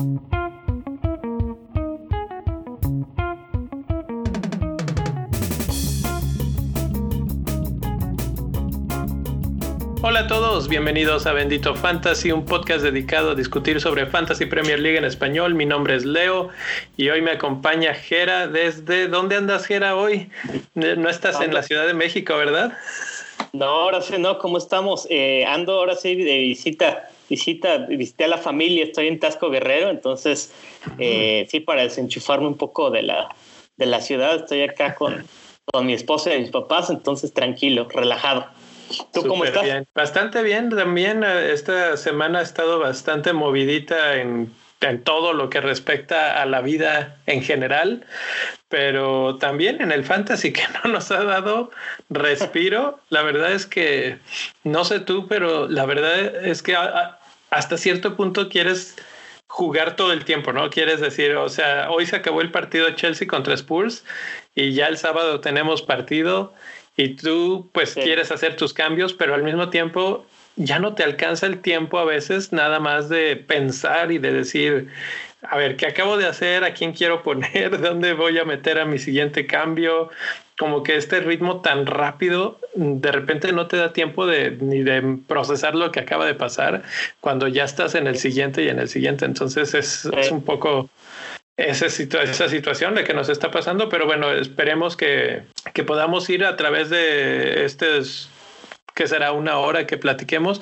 Hola a todos, bienvenidos a Bendito Fantasy, un podcast dedicado a discutir sobre Fantasy Premier League en español. Mi nombre es Leo y hoy me acompaña Jera desde... ¿Dónde andas Jera hoy? No estás en la Ciudad de México, ¿verdad? No, ahora sí no, ¿cómo estamos? Eh, ando ahora sí de visita, visita, visité a la familia, estoy en Tasco Guerrero, entonces eh, sí, para desenchufarme un poco de la, de la ciudad, estoy acá con, con mi esposa y mis papás, entonces tranquilo, relajado. ¿Tú cómo estás? Bien. Bastante bien también. Eh, esta semana ha estado bastante movidita en, en, todo lo que respecta a la vida en general, pero también en el fantasy que no nos ha dado respiro. la verdad es que, no sé tú, pero la verdad es que hasta cierto punto quieres jugar todo el tiempo, ¿no? Quieres decir, o sea, hoy se acabó el partido de Chelsea contra Spurs y ya el sábado tenemos partido y tú pues quieres hacer tus cambios, pero al mismo tiempo ya no te alcanza el tiempo a veces nada más de pensar y de decir, a ver, ¿qué acabo de hacer? ¿A quién quiero poner? ¿Dónde voy a meter a mi siguiente cambio? Como que este ritmo tan rápido, de repente no te da tiempo de ni de procesar lo que acaba de pasar cuando ya estás en el siguiente y en el siguiente. Entonces es, es un poco esa, esa situación de que nos está pasando, pero bueno, esperemos que, que podamos ir a través de estos que será una hora que platiquemos,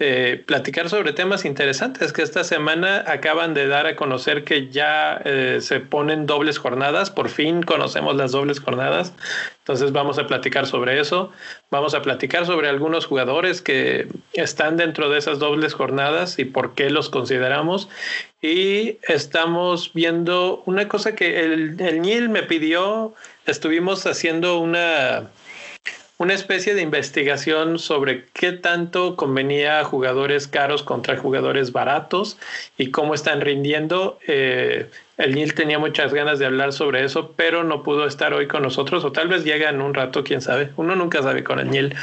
eh, platicar sobre temas interesantes que esta semana acaban de dar a conocer que ya eh, se ponen dobles jornadas, por fin conocemos las dobles jornadas, entonces vamos a platicar sobre eso, vamos a platicar sobre algunos jugadores que están dentro de esas dobles jornadas y por qué los consideramos. Y estamos viendo una cosa que el, el Nil me pidió, estuvimos haciendo una una especie de investigación sobre qué tanto convenía a jugadores caros contra jugadores baratos y cómo están rindiendo. Eh, el Nil tenía muchas ganas de hablar sobre eso, pero no pudo estar hoy con nosotros, o tal vez llega en un rato, quién sabe. Uno nunca sabe con el Nil.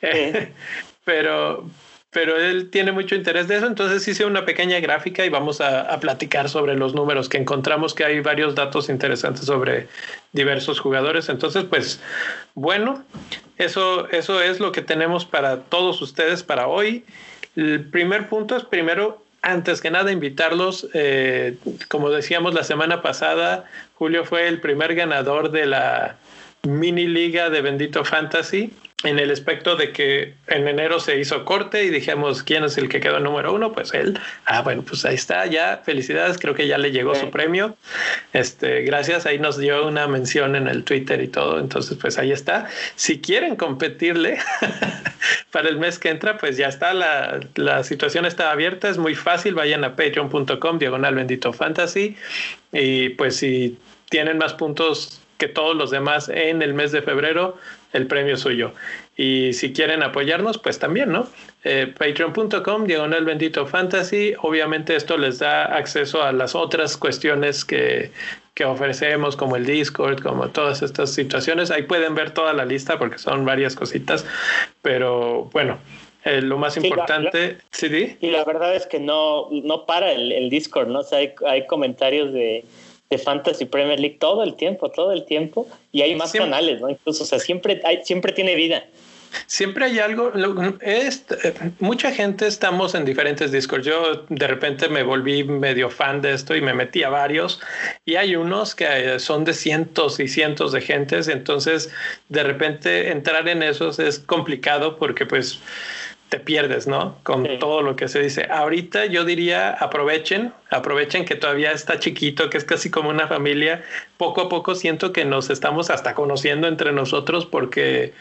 pero, pero él tiene mucho interés de eso, entonces hice una pequeña gráfica y vamos a, platicar sobre los números, que encontramos que hay varios datos interesantes sobre diversos jugadores. Entonces, pues bueno, eso, eso es lo que tenemos para todos ustedes para hoy. El primer punto es primero, antes que nada, invitarlos, eh, como decíamos la semana pasada, Julio fue el primer ganador de la mini liga de Bendito Fantasy en el aspecto de que en enero se hizo corte y dijimos quién es el que quedó número uno, pues él. Ah, bueno, pues ahí está, ya felicidades, creo que ya le llegó su premio. Este, gracias, ahí nos dio una mención en el Twitter y todo, entonces pues ahí está. Si quieren competirle para el mes que entra, pues ya está, la, la situación está abierta, es muy fácil, vayan a patreon.com, diagonal bendito fantasy y pues si tienen más puntos que todos los demás en el mes de febrero, el premio suyo. Y si quieren apoyarnos, pues también, ¿no? Eh, Patreon.com, diagonal bendito fantasy. Obviamente esto les da acceso a las otras cuestiones que, que ofrecemos, como el Discord, como todas estas situaciones. Ahí pueden ver toda la lista porque son varias cositas. Pero bueno, eh, lo más importante, ¿sí? Y la verdad es que no, no para el, el Discord, ¿no? O sea, hay, hay comentarios de de Fantasy Premier League todo el tiempo, todo el tiempo. Y hay más canales, ¿no? Incluso, o sea, siempre, hay, siempre tiene vida. Siempre hay algo, es, mucha gente estamos en diferentes discos. Yo de repente me volví medio fan de esto y me metí a varios y hay unos que son de cientos y cientos de gentes, entonces de repente entrar en esos es complicado porque pues te pierdes, ¿no? Con todo lo que se dice. Ahorita yo diría aprovechen, aprovechen que todavía está chiquito, que es casi como una familia. Poco a poco siento que nos estamos hasta conociendo entre nosotros porque,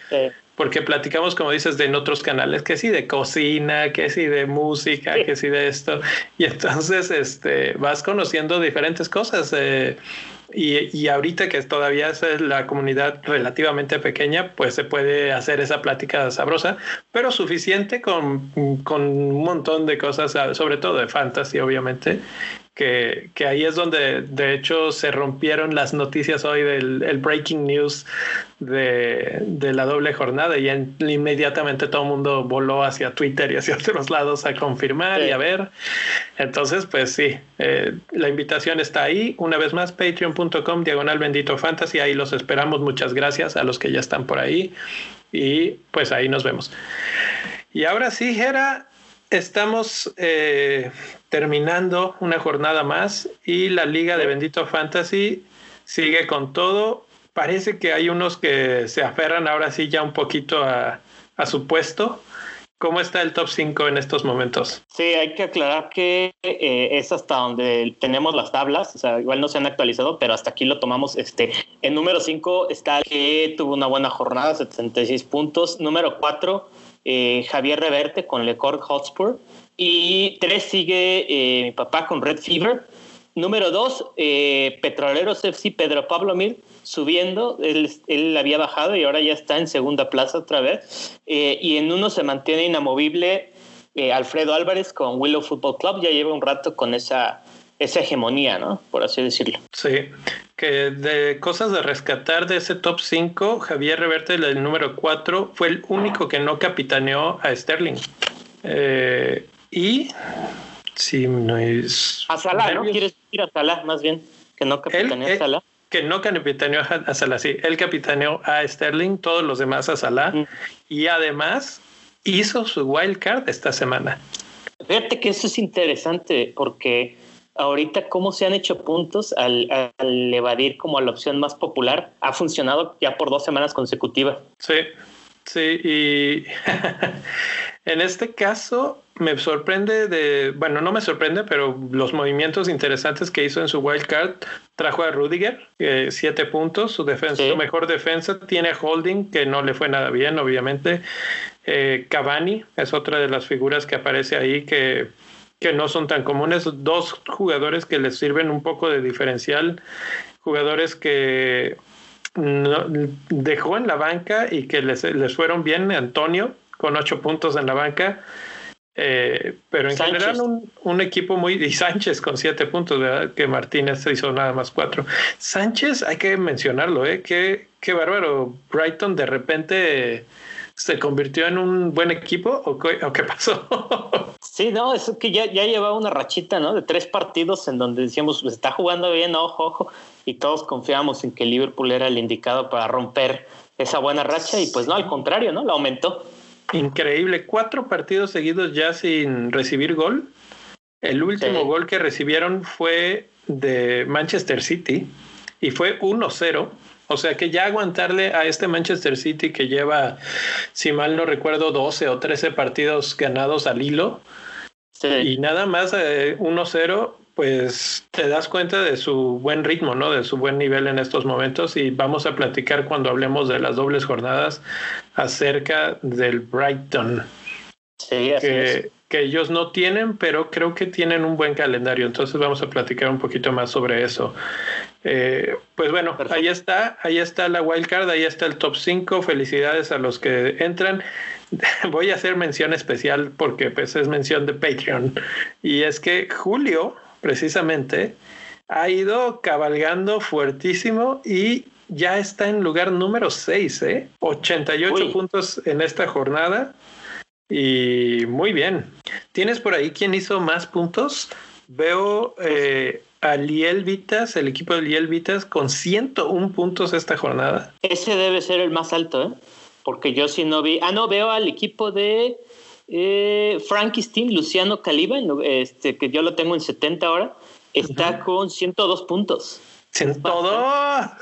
porque platicamos, como dices, de en otros canales, que sí de cocina, que sí de música, que sí de esto. Y entonces este, vas conociendo diferentes cosas. Eh, y, ahorita que todavía es la comunidad relativamente pequeña, pues se puede hacer esa plática sabrosa, pero suficiente con, con un montón de cosas, sobre todo de fantasy, obviamente. Que, que, ahí es donde de hecho se rompieron las noticias hoy del el breaking news de, de, la doble jornada y inmediatamente todo el mundo voló hacia Twitter y hacia otros lados a confirmar y a ver. Entonces, pues sí, eh, la invitación está ahí. Una vez más, patreon.com, diagonal bendito fantasy, ahí los esperamos. Muchas gracias a los que ya están por ahí y pues ahí nos vemos. Y ahora sí, Gera, estamos eh, terminando una jornada más y la liga de Bendito Fantasy sigue con todo. Parece que hay unos que se aferran ahora sí ya un poquito a, su puesto. ¿Cómo está el top 5 en estos momentos? Sí, hay que aclarar que eh, es hasta donde tenemos las tablas, o sea, igual no se han actualizado, pero hasta aquí lo tomamos. Este, en número 5 está que tuvo una buena jornada, 76 puntos. Número 4, eh, Javier Reverte con Lecor Hotspur. Y 3 sigue eh, mi papá con Red Fever. Número 2, eh, Petroleros FC Pedro Pablo Mir subiendo. Él, él, había bajado y ahora ya está en segunda plaza otra vez. y en uno se mantiene inamovible Alfredo Álvarez con Willow Football Club. Ya lleva un rato con esa, esa hegemonía, ¿no? Por así decirlo. Sí, que de cosas de rescatar de ese top 5, Javier Reverte, el número 4, fue el único que no capitaneó a Sterling. Eh, y si no es. A Salah, ¿no? ¿Quieres decir a Salah más bien? Que no capitaneó a eh, Salah. Que no capitaneó a Salah, sí. Él capitaneó a Sterling, todos los demás a Salah. Mm. Y además hizo su wild card esta semana. Fíjate que eso es interesante porque ahorita cómo se han hecho puntos al, evadir como a la opción más popular ha funcionado ya por dos semanas consecutivas. Sí, sí, y en este caso me sorprende de, bueno, no me sorprende, pero los movimientos interesantes que hizo en su wild card trajo a Rudiger, siete puntos, su defensa, su mejor defensa, tiene Holding, que no le fue nada bien, obviamente. Eh, Cavani es otra de las figuras que aparece ahí que que no son tan comunes, dos jugadores que les sirven un poco de diferencial, jugadores que dejó en la banca y que les, les, fueron bien, Antonio con ocho puntos en la banca, eh, pero en general un, equipo muy... Y Sánchez con siete puntos, ¿verdad? Que Martínez hizo nada más cuatro. Sánchez, hay que mencionarlo, ¿eh? Qué, qué bárbaro. Brighton de repente se convirtió en un buen equipo o qué, pasó? sí, no, es que ya, ya llevaba una rachita, ¿no? De tres partidos en donde decíamos, pues está jugando bien, ojo, ojo, y todos confiábamos en que Liverpool era el indicado para romper esa buena racha y pues no, al contrario, ¿no? La aumentó. Increíble, cuatro partidos seguidos ya sin recibir gol. El último gol que recibieron fue de Manchester City y fue 1-0 o sea que ya aguantarle a este Manchester City que lleva, si mal no recuerdo, 12 o 13 partidos ganados al hilo y nada más 1-0, eh, pues te das cuenta de su buen ritmo, ¿no? De su buen nivel en estos momentos y vamos a platicar cuando hablemos de las dobles jornadas acerca del Brighton. Sí, así que, que ellos no tienen, pero creo que tienen un buen calendario. Entonces vamos a platicar un poquito más sobre eso. Eh, pues bueno, ahí está, ahí está la wildcard, ahí está el top 5. Felicidades a los que entran. Voy a hacer mención especial porque pues, es mención de Patreon. Y es que Julio, precisamente, ha ido cabalgando fuertísimo y ya está en lugar número 6, ¿eh? 88 puntos en esta jornada. Y muy bien. ¿Tienes por ahí quién hizo más puntos? Veo eh, a Liel Vitas, el equipo de Liel Vitas, con 101 puntos esta jornada. Ese debe ser el más alto, ¿eh? Porque yo sí no vi. Ah, no, veo al equipo de eh, Frankie Steam, Luciano Caliba, este, que yo lo tengo en 70 ahora. Está con 102 puntos. 102.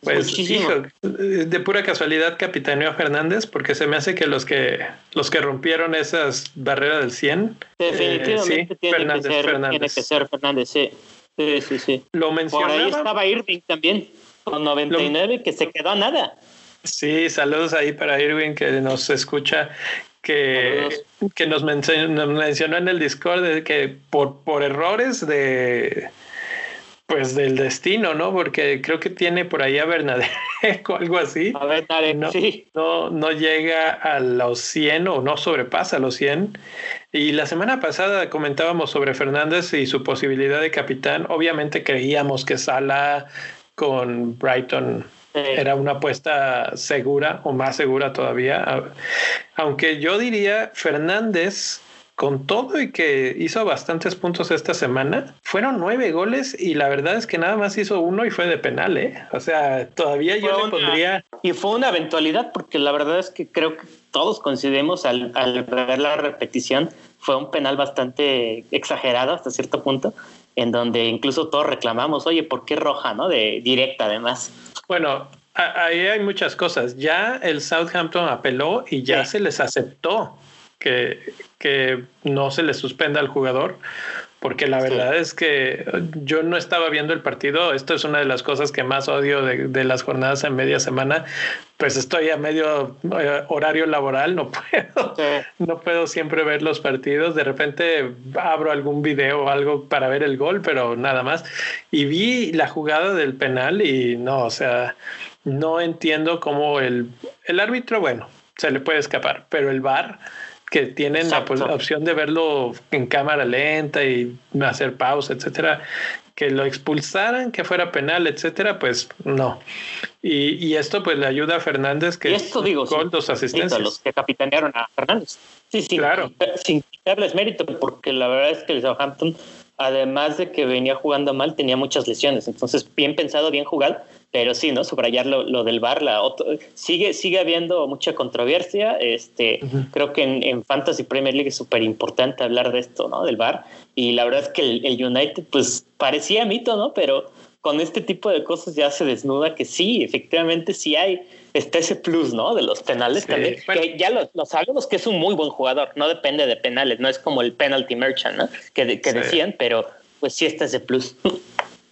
Pues hijo, de pura casualidad capitaneó a Fernández porque se me hace que los que los que rompieron esas barreras del 100 definitivamente eh, tiene, que ser, Fernández. tiene que ser Fernández, sí. Sí, sí, Lo mencionaba. Por ahí estaba Irving también con 99 que se quedó a nada. Sí, saludos ahí para Irving que nos escucha que, que nos mencionó, nos mencionó en el Discord de que por, por errores de pues del destino, ¿no? Porque creo que tiene por ahí a Bernadette o algo así. A Bernadette, no, sí. No, no llega a los 100 o no sobrepasa los 100. Y la semana pasada comentábamos sobre Fernández y su posibilidad de capitán. Obviamente creíamos que Sala con Brighton era una apuesta segura o más segura todavía. Aunque yo diría Fernández con todo y que hizo bastantes puntos esta semana, fueron nueve goles y la verdad es que nada más hizo uno y fue de penal, ¿eh? O sea, todavía yo le pondría... Y fue una eventualidad porque la verdad es que creo que todos coincidimos al, al ver la repetición, fue un penal bastante exagerado hasta cierto punto, en donde incluso todos reclamamos, oye, ¿por qué roja, no? De directa además. Bueno, ahí hay muchas cosas. Ya el Southampton apeló y ya se les aceptó que, que no se le suspenda al jugador, porque la verdad es que yo no estaba viendo el partido. Esto es una de las cosas que más odio de, las jornadas en media semana. Pues estoy a medio eh, horario laboral, no puedo, no puedo siempre ver los partidos. De repente abro algún video o algo para ver el gol, pero nada más. Y vi la jugada del penal y no, o sea, no entiendo cómo el, el árbitro, bueno, se le puede escapar, pero el VAR que tienen la, pues, opción de verlo en cámara lenta y hacer pausa, etcétera, que lo expulsaran, que fuera penal, etcétera, pues no. Y, y esto pues le ayuda a Fernández que y esto digo, con dos asistencias. los que capitanearon a Fernández. Sí, sí, claro. sin quitarles mérito, porque la verdad es que el Southampton, además de que venía jugando mal, tenía muchas lesiones. Entonces, bien pensado, bien jugado pero sí, ¿no? Subrayar lo, del bar, la sigue, sigue habiendo mucha controversia. Este, Creo que en, Fantasy Premier League es súper importante hablar de esto, ¿no? Del bar. Y la verdad es que el, United, pues parecía mito, ¿no? Pero con este tipo de cosas ya se desnuda que sí, efectivamente sí hay, está ese plus, ¿no? De los penales también. Que ya lo, sabemos que es un muy buen jugador, no depende de penales, no es como el penalty merchant, ¿no? Que, que decían, pero pues sí está ese plus.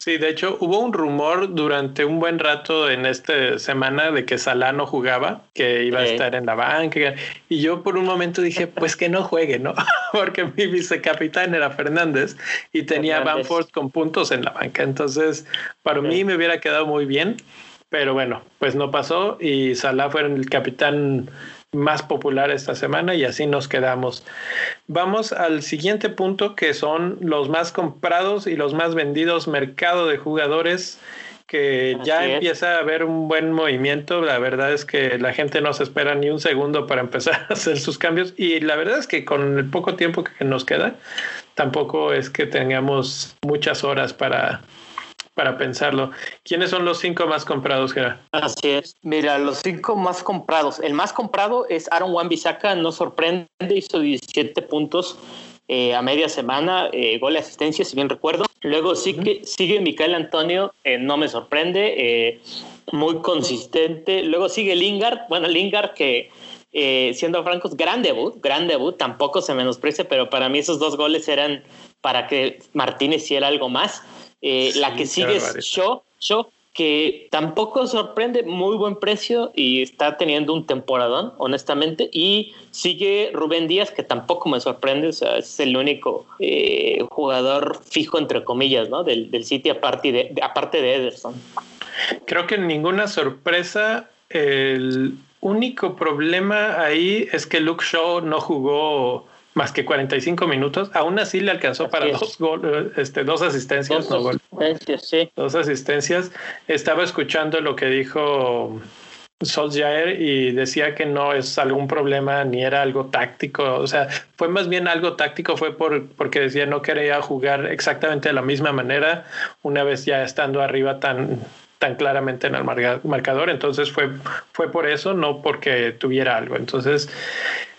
Sí, de hecho hubo un rumor durante un buen rato en esta semana de que Salah no jugaba, que iba a estar en la banca. Y yo por un momento dije, pues que no juegue, ¿no? Porque mi vicecapitán era Fernández y tenía Banford con puntos en la banca. Entonces, para mí me hubiera quedado muy bien. Pero bueno, pues no pasó y Salah fue el capitán más popular esta semana y así nos quedamos. Vamos al siguiente punto que son los más comprados y los más vendidos mercado de jugadores que ya empieza a haber un buen movimiento. La verdad es que la gente no se espera ni un segundo para empezar a hacer sus cambios y la verdad es que con el poco tiempo que nos queda, tampoco es que tengamos muchas horas para para pensarlo. ¿Quiénes son los cinco más comprados, Gerard? Así es. Mira, los cinco más comprados. El más comprado es Aaron Wan-Bissaka, no sorprende, hizo 17 puntos eh, a media semana, eh, gol de asistencia, si bien recuerdo. Luego sigue, sigue Micael Antonio, eh, no me sorprende, muy consistente. Luego sigue Lingard, bueno, Lingard que siendo francos, gran debut, gran debut, tampoco se menosprecia, pero para mí esos dos goles eran para que Martínez hiciera algo más. Eh, la que sigue es Shaw, Shaw, que tampoco sorprende, muy buen precio y está teniendo un temporadón, honestamente. Y sigue Rubén Díaz, que tampoco me sorprende, o sea, es el único eh, jugador fijo, entre comillas, ¿no? Del, del City, aparte de, aparte de Ederson. Creo que ninguna sorpresa. El único problema ahí es que Luke Shaw no jugó más que 45 minutos. Aún así le alcanzó para dos, gol, este, dos asistencias. Dos asistencias, sí. Dos asistencias. Estaba escuchando lo que dijo Solskjaer y decía que no es algún problema ni era algo táctico. O sea, fue más bien algo táctico, fue por, porque decía no quería jugar exactamente de la misma manera una vez ya estando arriba tan tan claramente en el marcador, entonces fue, fue por eso, no porque tuviera algo. Entonces,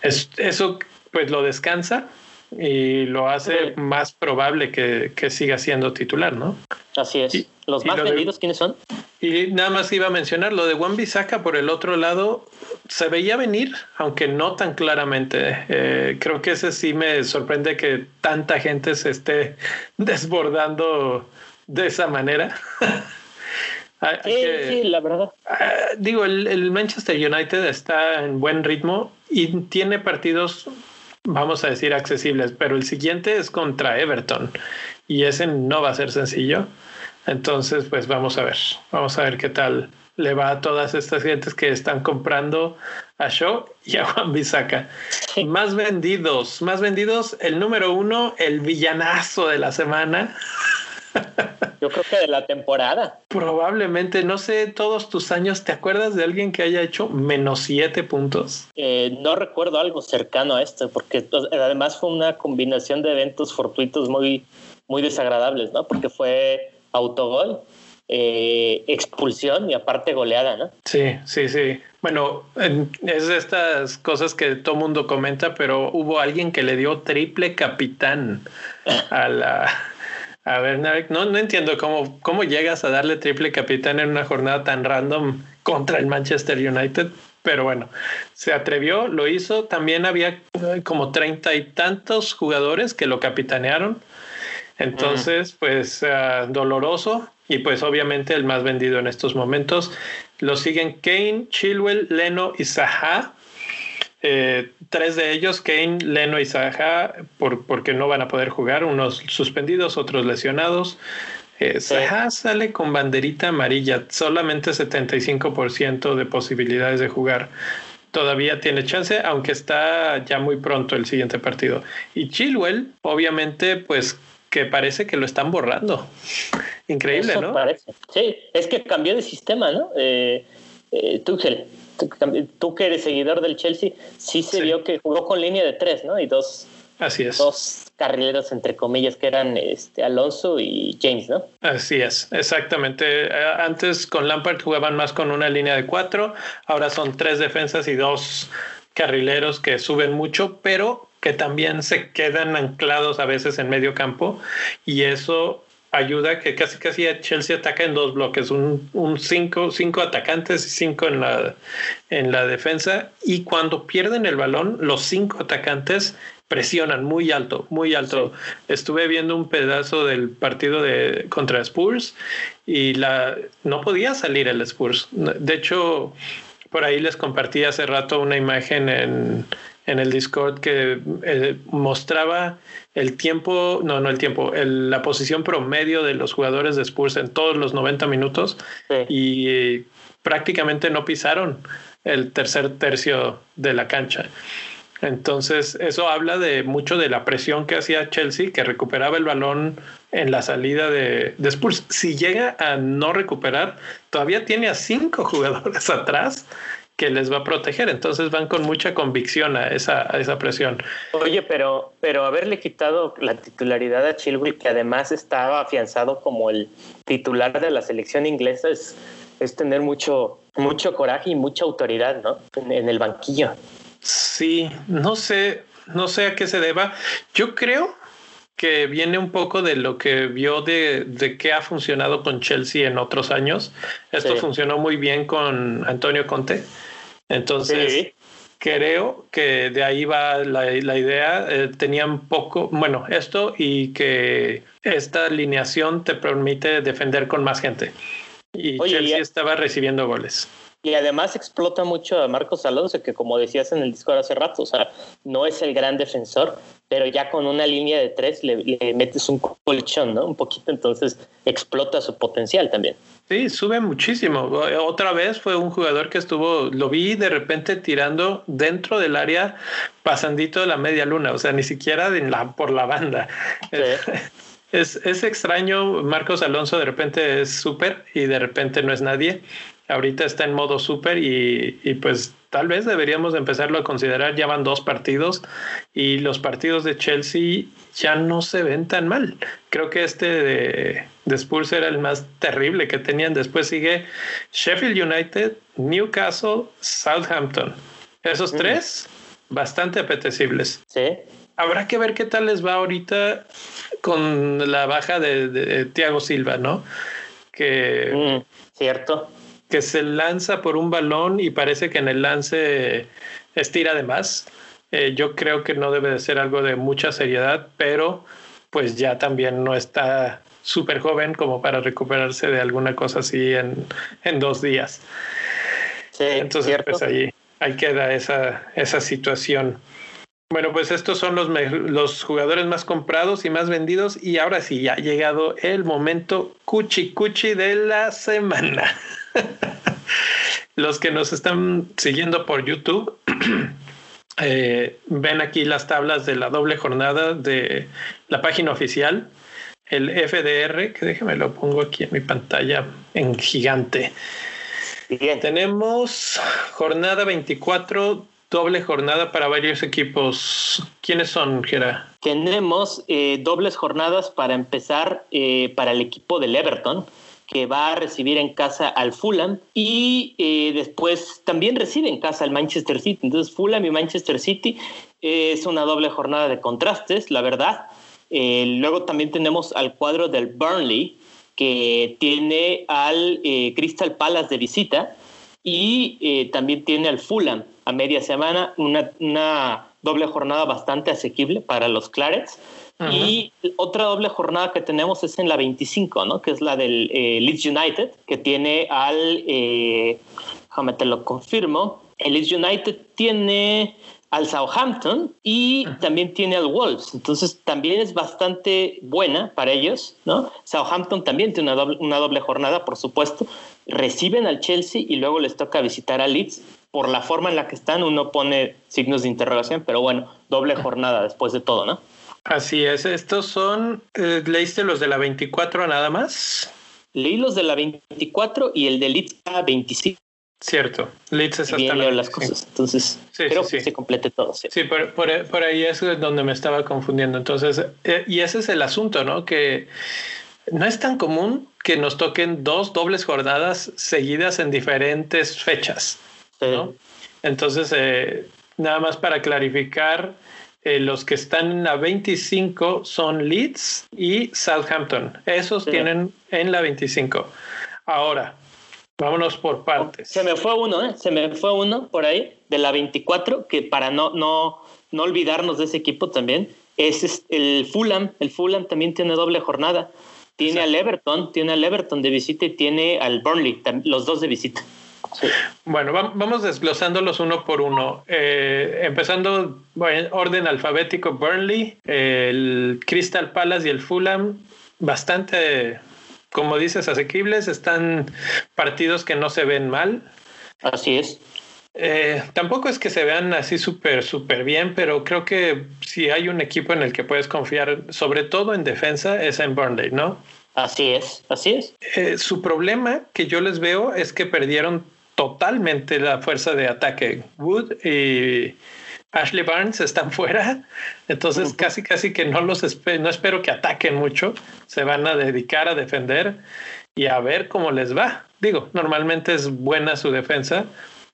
es, eso pues lo descansa y lo hace más probable que, siga siendo titular, ¿no? Así es. ¿Los más vendidos quiénes son? Y nada más iba a mencionar lo de Juan Bisaca por el otro lado, se veía venir, aunque no tan claramente. Eh, creo que ese sí me sorprende que tanta gente se esté desbordando de esa manera. sí, sí, la verdad. Ah, digo, el Manchester United está en buen ritmo y tiene partidos vamos a decir, accesibles, pero el siguiente es contra Everton y ese no va a ser sencillo. Entonces, pues vamos a ver, vamos a ver qué tal le va a todas estas gentes que están comprando a Shaw y a Juan Bisaca. Más vendidos, más vendidos, el número uno, el villanazo de la semana. Yo creo que de la temporada. Probablemente, no sé, todos tus años, ¿te acuerdas de alguien que haya hecho menos siete puntos? Eh, no recuerdo algo cercano a esto, porque pues, además fue una combinación de eventos fortuitos muy, muy desagradables, ¿no? Porque fue autogol, eh, expulsión y aparte goleada, ¿no? Sí, sí, sí. Bueno, es de estas cosas que todo mundo comenta, pero hubo alguien que le dio triple capitán a la a ver, no, no entiendo cómo, cómo llegas a darle triple capitán en una jornada tan random contra el Manchester United, pero bueno, se atrevió, lo hizo. También había como treinta y tantos jugadores que lo capitanearon. Entonces, pues uh, doloroso y pues obviamente el más vendido en estos momentos. Lo siguen Kane, Chilwell, Leno y Zaha eh, tres de ellos, Kane, Leno y Zaha, por, porque no van a poder jugar, unos suspendidos, otros lesionados. Eh, sale con banderita amarilla, solamente 75% de posibilidades de jugar. Todavía tiene chance, aunque está ya muy pronto el siguiente partido. Y Chilwell, obviamente, pues que parece que lo están borrando. Increíble, ¿no? Parece. Sí, es que cambió de sistema, ¿no? Eh, eh Tuchel tú que eres seguidor del Chelsea, sí se vio que jugó con línea de tres, ¿no? Y dos, Así es. Dos carrileros, entre comillas, que eran este, Alonso y James, ¿no? Así es, exactamente. Eh, antes con Lampard jugaban más con una línea de cuatro, ahora son tres defensas y dos carrileros que suben mucho, pero que también se quedan anclados a veces en medio campo y eso ayuda que casi casi Chelsea ataca en dos bloques, un, un cinco, cinco atacantes y cinco en la, en la defensa. Y cuando pierden el balón, los cinco atacantes presionan muy alto, muy alto. Estuve viendo un pedazo del partido de contra Spurs y la no podía salir el Spurs. De hecho, por ahí les compartí hace rato una imagen en, en el Discord que eh, mostraba el tiempo, no, no el tiempo, la posición promedio de los jugadores de Spurs en todos los 90 minutos y eh, prácticamente no pisaron el tercer tercio de la cancha. Entonces, eso habla de mucho de la presión que hacía Chelsea, que recuperaba el balón en la salida de, de, Spurs. Si llega a no recuperar, todavía tiene a cinco jugadores atrás que les va a proteger. Entonces van con mucha convicción a esa, a esa presión. Oye, pero, pero haberle quitado la titularidad a Chilwell, que además estaba afianzado como el titular de la selección inglesa, es, es tener mucho, mucho coraje y mucha autoridad, ¿no? En, el banquillo. Sí, no sé, no sé a qué se deba. Yo creo que viene un poco de lo que vio de, de qué ha funcionado con Chelsea en otros años. Esto funcionó muy bien con Antonio Conte entonces, creo que de ahí va la, idea. Eh, tenían poco, bueno, esto y que esta alineación te permite defender con más gente. Y Chelsea estaba recibiendo goles. Y además explota mucho a Marcos Alonso, que como decías en el Discord hace rato, o sea, no es el gran defensor, pero ya con una línea de tres le, le metes un colchón, ¿no? Un poquito, entonces explota su potencial también. Sí, sube muchísimo. Otra vez fue un jugador que estuvo, lo vi de repente tirando dentro del área, pasandito de la media luna, o sea, ni siquiera la, por la banda. Es, es, extraño, Marcos Alonso de repente es súper y de repente no es nadie. Ahorita está en modo súper y, y pues tal vez deberíamos empezarlo a considerar. Ya van dos partidos y los partidos de Chelsea ya no se ven tan mal. Creo que este de, de Spurs era el más terrible que tenían. Después sigue Sheffield United, Newcastle, Southampton. Esos mm. tres bastante apetecibles. Sí. Habrá que ver qué tal les va ahorita con la baja de, de Thiago Silva, ¿no? Que. Mm, cierto que se lanza por un balón y parece que en el lance estira de más. Eh, yo creo que no debe de ser algo de mucha seriedad, pero pues ya también no está súper joven como para recuperarse de alguna cosa así en, en dos días. Sí, Entonces, pues ahí, ahí queda esa, esa situación. Bueno, pues estos son los, los jugadores más comprados y más vendidos y ahora sí, ya ha llegado el momento cuchi cuchi de la semana. los que nos están siguiendo por YouTube, eh, ven aquí las tablas de la doble jornada de la página oficial, el FDR, que déjeme lo pongo aquí en mi pantalla en gigante. Bien. Tenemos jornada 24, doble jornada para varios equipos. ¿Quiénes son, Gera? Tenemos eh, dobles jornadas para empezar eh, para el equipo del Everton que va a recibir en casa al Fulham y eh, después también recibe en casa al Manchester City. Entonces Fulham y Manchester City es una doble jornada de contrastes, la verdad. luego también tenemos al cuadro del Burnley, que tiene al Crystal Palace de visita y también tiene al Fulham a media semana, una, una doble jornada bastante asequible para los Clarets. Y otra doble jornada que tenemos es en la 25, ¿no? Que es la del eh, Leeds United, que tiene al, eh, déjame te lo confirmo, el Leeds United tiene al Southampton y también tiene al Wolves. Entonces también es bastante buena para ellos, ¿no? Southampton también tiene una doble, una doble jornada, por supuesto. Reciben al Chelsea y luego les toca visitar al Leeds por la forma en la que están, uno pone signos de interrogación, pero bueno, doble jornada después de todo, ¿no? Así es, estos son, eh, ¿leíste los de la 24 nada más? Leí los de la 24 y el de Leeds a 25. Cierto, Leeds es hasta la las cosas, entonces creo que se complete todo. Sí, por, por, ahí es donde me estaba confundiendo. Entonces, eh, y ese es el asunto, ¿no? Que no es tan común que nos toquen dos dobles jornadas seguidas en diferentes fechas. Entonces, eh, nada más para clarificar, eh, los que están en la 25 son Leeds y Southampton. Esos tienen en la 25. Ahora, vámonos por partes. Se me fue uno, ¿eh? Se me fue uno por ahí de la 24, que para no, no, no olvidarnos de ese equipo también, es el Fulham. El Fulham también tiene doble jornada. Tiene al Everton, tiene al Everton de visita y tiene al Burnley, los dos de visita. Bueno, vamos desglosándolos uno por uno. Eh, empezando en orden alfabético, Burnley, el Crystal Palace y el Fulham, bastante, como dices, asequibles. Están partidos que no se ven mal. Así es. Eh, tampoco es que se vean así súper, súper bien, pero creo que si hay un equipo en el que puedes confiar, sobre todo en defensa, es en Burnley, ¿no? Así es, así es. Eh, su problema que yo les veo es que perdieron totalmente la fuerza de ataque. Wood y Ashley Barnes están fuera, entonces casi casi que no los no espero que ataquen mucho, se van a dedicar a defender y a ver cómo les va. Digo, normalmente es buena su defensa,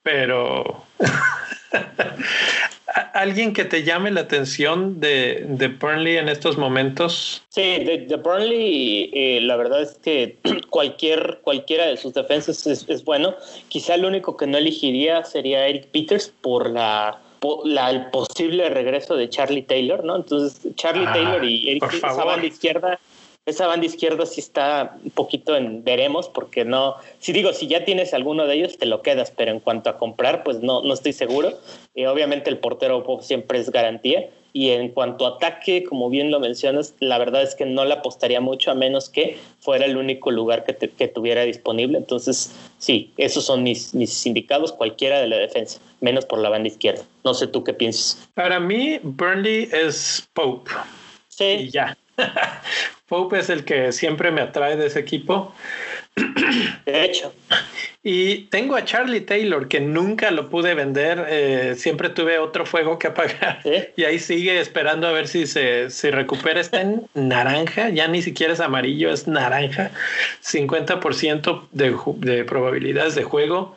pero ¿Alguien que te llame la atención de, de Burnley en estos momentos? Sí, de, Burnley, eh, la verdad es que cualquier, cualquiera de sus defensas es, bueno. Quizá el único que no elegiría sería Eric Peters por la, la el posible regreso de Charlie Taylor, ¿no? Entonces, Charlie ah, Taylor y Eric Peters, a la izquierda esa banda izquierda sí está un poquito en veremos, porque no, si digo, si ya tienes alguno de ellos, te lo quedas, pero en cuanto a comprar, pues no, no estoy seguro. Obviamente el portero siempre es garantía. Y en cuanto a ataque, como bien lo mencionas, la verdad es que no le apostaría mucho a menos que fuera el único lugar que, que tuviera disponible. Entonces, sí, esos son mis, mis indicados, cualquiera de la defensa, menos por la banda izquierda. No sé tú qué piensas. Para mí, Burnley es Pope. Sí. Y ya. Pope es el que siempre me atrae de ese equipo. De hecho. Y tengo a Charlie Taylor, que nunca lo pude vender. Eh, siempre tuve otro fuego que apagar. Y ahí sigue esperando a ver si se si recupera. Está en naranja, ya ni siquiera es amarillo, es naranja. 50% de, de probabilidades de juego.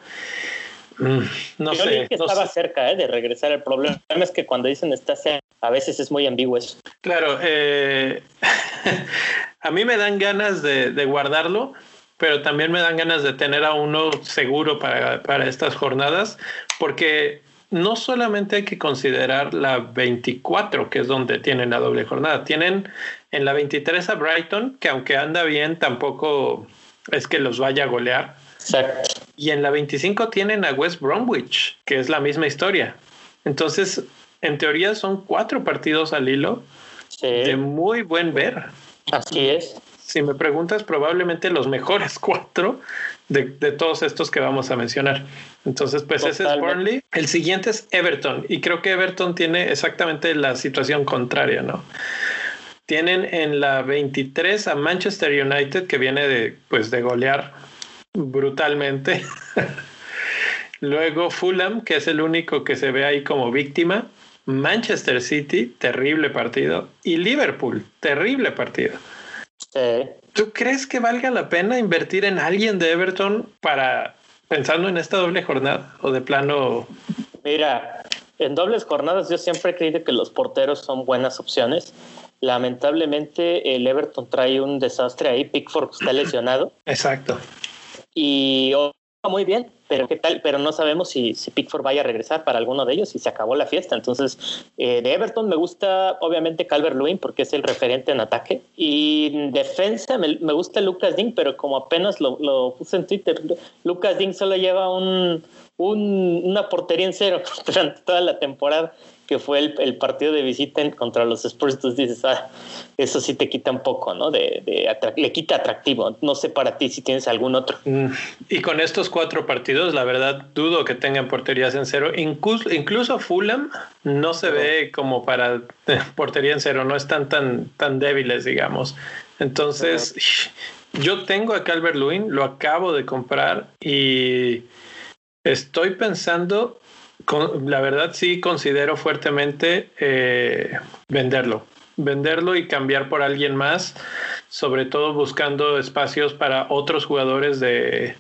Mm, no sé. que estaba cerca ¿eh? de regresar. El problema es que cuando dicen está cerca, a veces es muy ambiguo eso. Claro, eh, a mí me dan ganas de, guardarlo, pero también me dan ganas de tener a uno seguro para, para estas jornadas, porque no solamente hay que considerar la 24, que es donde tienen la doble jornada, tienen en la 23 a Brighton, que aunque anda bien, tampoco es que los vaya a golear y en la 25 tienen a West Bromwich, que es la misma historia. Entonces, en teoría son cuatro partidos al hilo de muy buen ver. Así es. si me preguntas, probablemente los mejores cuatro de, todos estos que vamos a mencionar. Entonces, pues ese es Burnley. El siguiente es Everton y creo que Everton tiene exactamente la situación contraria, ¿no? Tienen en la 23 a Manchester United que viene de, pues, de golear brutalmente. Luego Fulham, que es el único que se ve ahí como víctima. Manchester City, terrible partido. Y Liverpool, terrible partido. ¿Tú crees que valga la pena invertir en alguien de Everton para pensando en esta doble jornada o de plano? Mira, en dobles jornadas yo siempre he creído que los porteros son buenas opciones. Lamentablemente el Everton trae un desastre ahí, Pickford está lesionado. Exacto. Y muy bien, pero qué tal, pero no sabemos si, Pickford vaya a regresar para alguno de ellos y se acabó la fiesta. Entonces, eh, de Everton me gusta obviamente Calvert Lewin porque es el referente en ataque. Y en defensa me, gusta Lucas Ding, pero como apenas lo, lo, puse en Twitter, Lucas Ding solo lleva un, una portería en cero durante toda la temporada que fue el, el, partido de visita contra los Spurs, entonces dices, ah, eso sí te quita un poco, ¿no? De, de le quita atractivo. No sé para ti si tienes algún otro. Mm, y con estos cuatro partidos, la verdad, dudo que tengan porterías en cero. Incluso, incluso Fulham no se ve como para portería en cero, no están tan, tan débiles, digamos. Entonces, yo tengo a Calvert Lewin, lo acabo de comprar y estoy pensando la verdad sí considero fuertemente eh, venderlo, venderlo y cambiar por alguien más, sobre todo buscando espacios para otros jugadores de,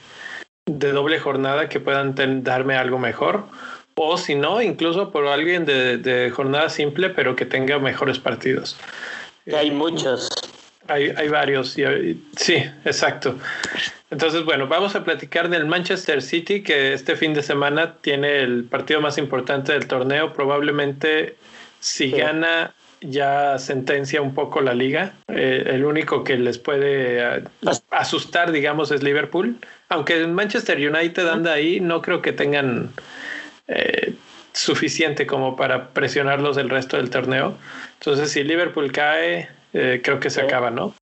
doble jornada que puedan darme algo mejor. O si no, incluso por alguien de, de jornada simple, pero que tenga mejores partidos. Hay muchos. Hay, hay varios, sí, exacto. Entonces, bueno, vamos a platicar del Manchester City, que este fin de semana tiene el partido más importante del torneo. Probablemente, si gana, ya sentencia un poco la liga. Eh, el único que les puede eh, asustar, digamos, es Liverpool. Aunque el Manchester United anda ahí, no creo que tengan eh, suficiente como para presionarlos el resto del torneo. Entonces, si Liverpool cae, creo que se acaba, ¿no?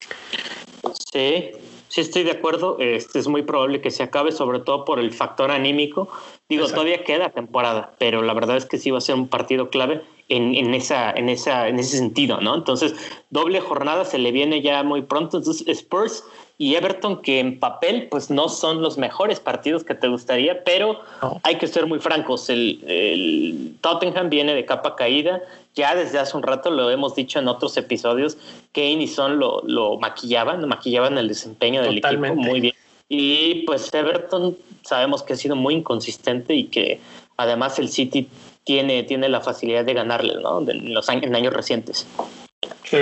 Sí, sí estoy de acuerdo. Este es muy probable que se acabe, sobre todo por el factor anímico. Digo, todavía queda temporada, pero la verdad es que sí va a ser un partido clave en, en, esa, en, esa, en ese sentido, ¿no? Entonces, doble jornada se le viene ya muy pronto. Entonces, Spurs y Everton, que en papel, pues no son los mejores partidos que te gustaría, pero hay que ser muy francos. El, el Tottenham viene de capa caída ya desde hace un rato lo hemos dicho en otros episodios, Kane y Son lo, lo maquillaban, maquillaban el desempeño del equipo muy bien. Y pues Everton sabemos que ha sido muy inconsistente y que además el City tiene, tiene la facilidad de ganarle ¿no? en, los años, en años recientes. Sí.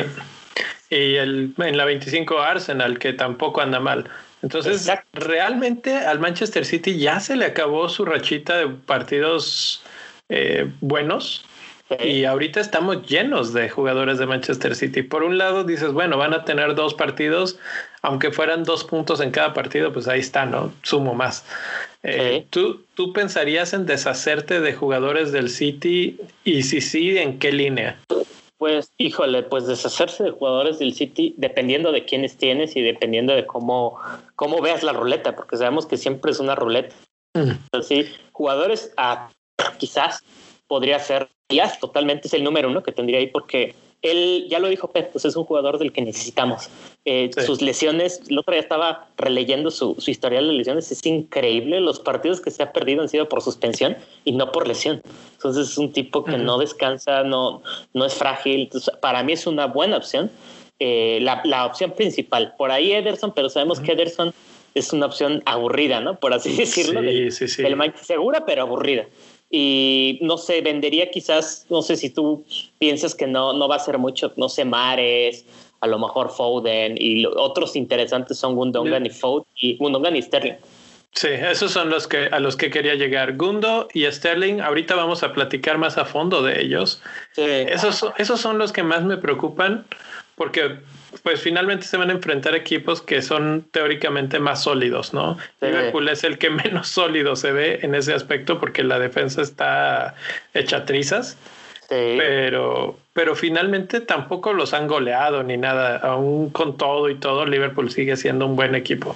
Y el, en la 25 Arsenal, que tampoco anda mal. Entonces, realmente al Manchester City ya se le acabó su rachita de partidos eh, buenos y ahorita estamos llenos de jugadores de Manchester City. Por un lado dices, bueno, van a tener dos partidos, aunque fueran dos puntos en cada partido, pues ahí está, ¿no? Sumo más. Eh, ¿tú, ¿Tú pensarías en deshacerte de jugadores del City? Y si sí, ¿en qué línea? Pues, híjole, pues deshacerse de jugadores del City, dependiendo de quiénes tienes y dependiendo de cómo, cómo veas la ruleta, porque sabemos que siempre es una ruleta. Así, jugadores a quizás podría ser Díaz, totalmente es el número uno que tendría ahí porque él, ya lo dijo Pep, pues es un jugador del que necesitamos. Eh, sus lesiones, el otro día estaba releyendo su, su, historial de lesiones, es increíble. Los partidos que se ha perdido han sido por suspensión y no por lesión. Entonces es un tipo que no descansa, no, no es frágil. para mí es una buena opción. Eh, la, la, opción principal. Por ahí Ederson, pero sabemos que Ederson es una opción aburrida, ¿no? Por así decirlo. Sí, sí, sí. segura, pero aburrida y no sé, vendería quizás, no sé si tú piensas que no, no va a ser mucho, no sé, Mares, a lo mejor Foden y otros interesantes son Gundogan y Foden y Gundogan y Sterling. Sí, esos son los que a los que quería llegar. Gundo y Sterling, ahorita vamos a platicar más a fondo de ellos. Sí. Esos, esos son los que más me preocupan porque pues finalmente se van a enfrentar equipos que son teóricamente más sólidos, ¿no? Liverpool es el que menos sólido se ve en ese aspecto porque la defensa está hecha trizas. Pero, pero finalmente tampoco los han goleado ni nada. Aún con todo y todo, Liverpool sigue siendo un buen equipo.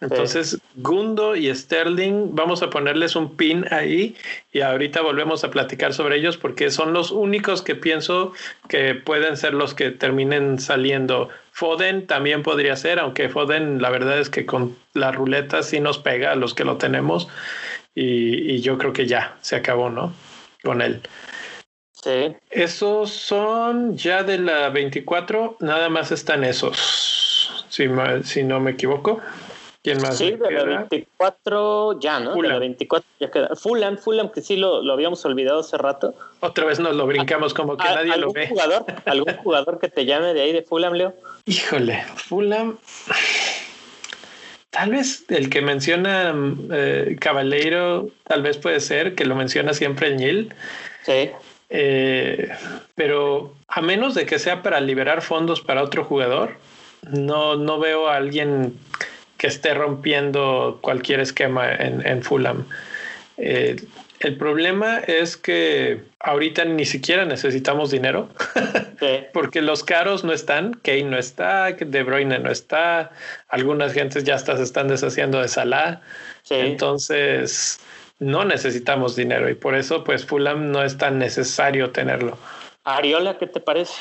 Entonces, Gundo y Sterling, vamos a ponerles un pin ahí y ahorita volvemos a platicar sobre ellos porque son los únicos que pienso que pueden ser los que terminen saliendo. Foden también podría ser, aunque Foden la verdad es que con la ruleta sí nos pega a los que lo tenemos y, y yo creo que ya se acabó, ¿no? Con él. Sí. Esos son ya de la 24, nada más están esos, si, si no me equivoco. ¿Quién más? Sí, de la 24 ya, ¿no? De la 24 ya queda. Fulham, Fulham, que sí lo, lo, habíamos olvidado hace rato. Otra vez nos lo brincamos como que nadie lo ve. Jugador, ¿Algún jugador que te llame de ahí de Fulham, Leo? Híjole, Fulham. Tal vez el que menciona eh, Caballero, tal vez puede ser, que lo menciona siempre el Nil. Sí. Eh, pero a menos de que sea para liberar fondos para otro jugador, no, no veo a alguien que esté rompiendo cualquier esquema en, en Fulham. Eh, el problema es que ahorita ni siquiera necesitamos dinero sí. porque los caros no están, Kane no está, De Bruyne no está, algunas gentes ya hasta se están deshaciendo de Salah. Sí. Entonces, no necesitamos dinero y por eso pues Fulham no es tan necesario tenerlo. Ariola, ¿qué te parece?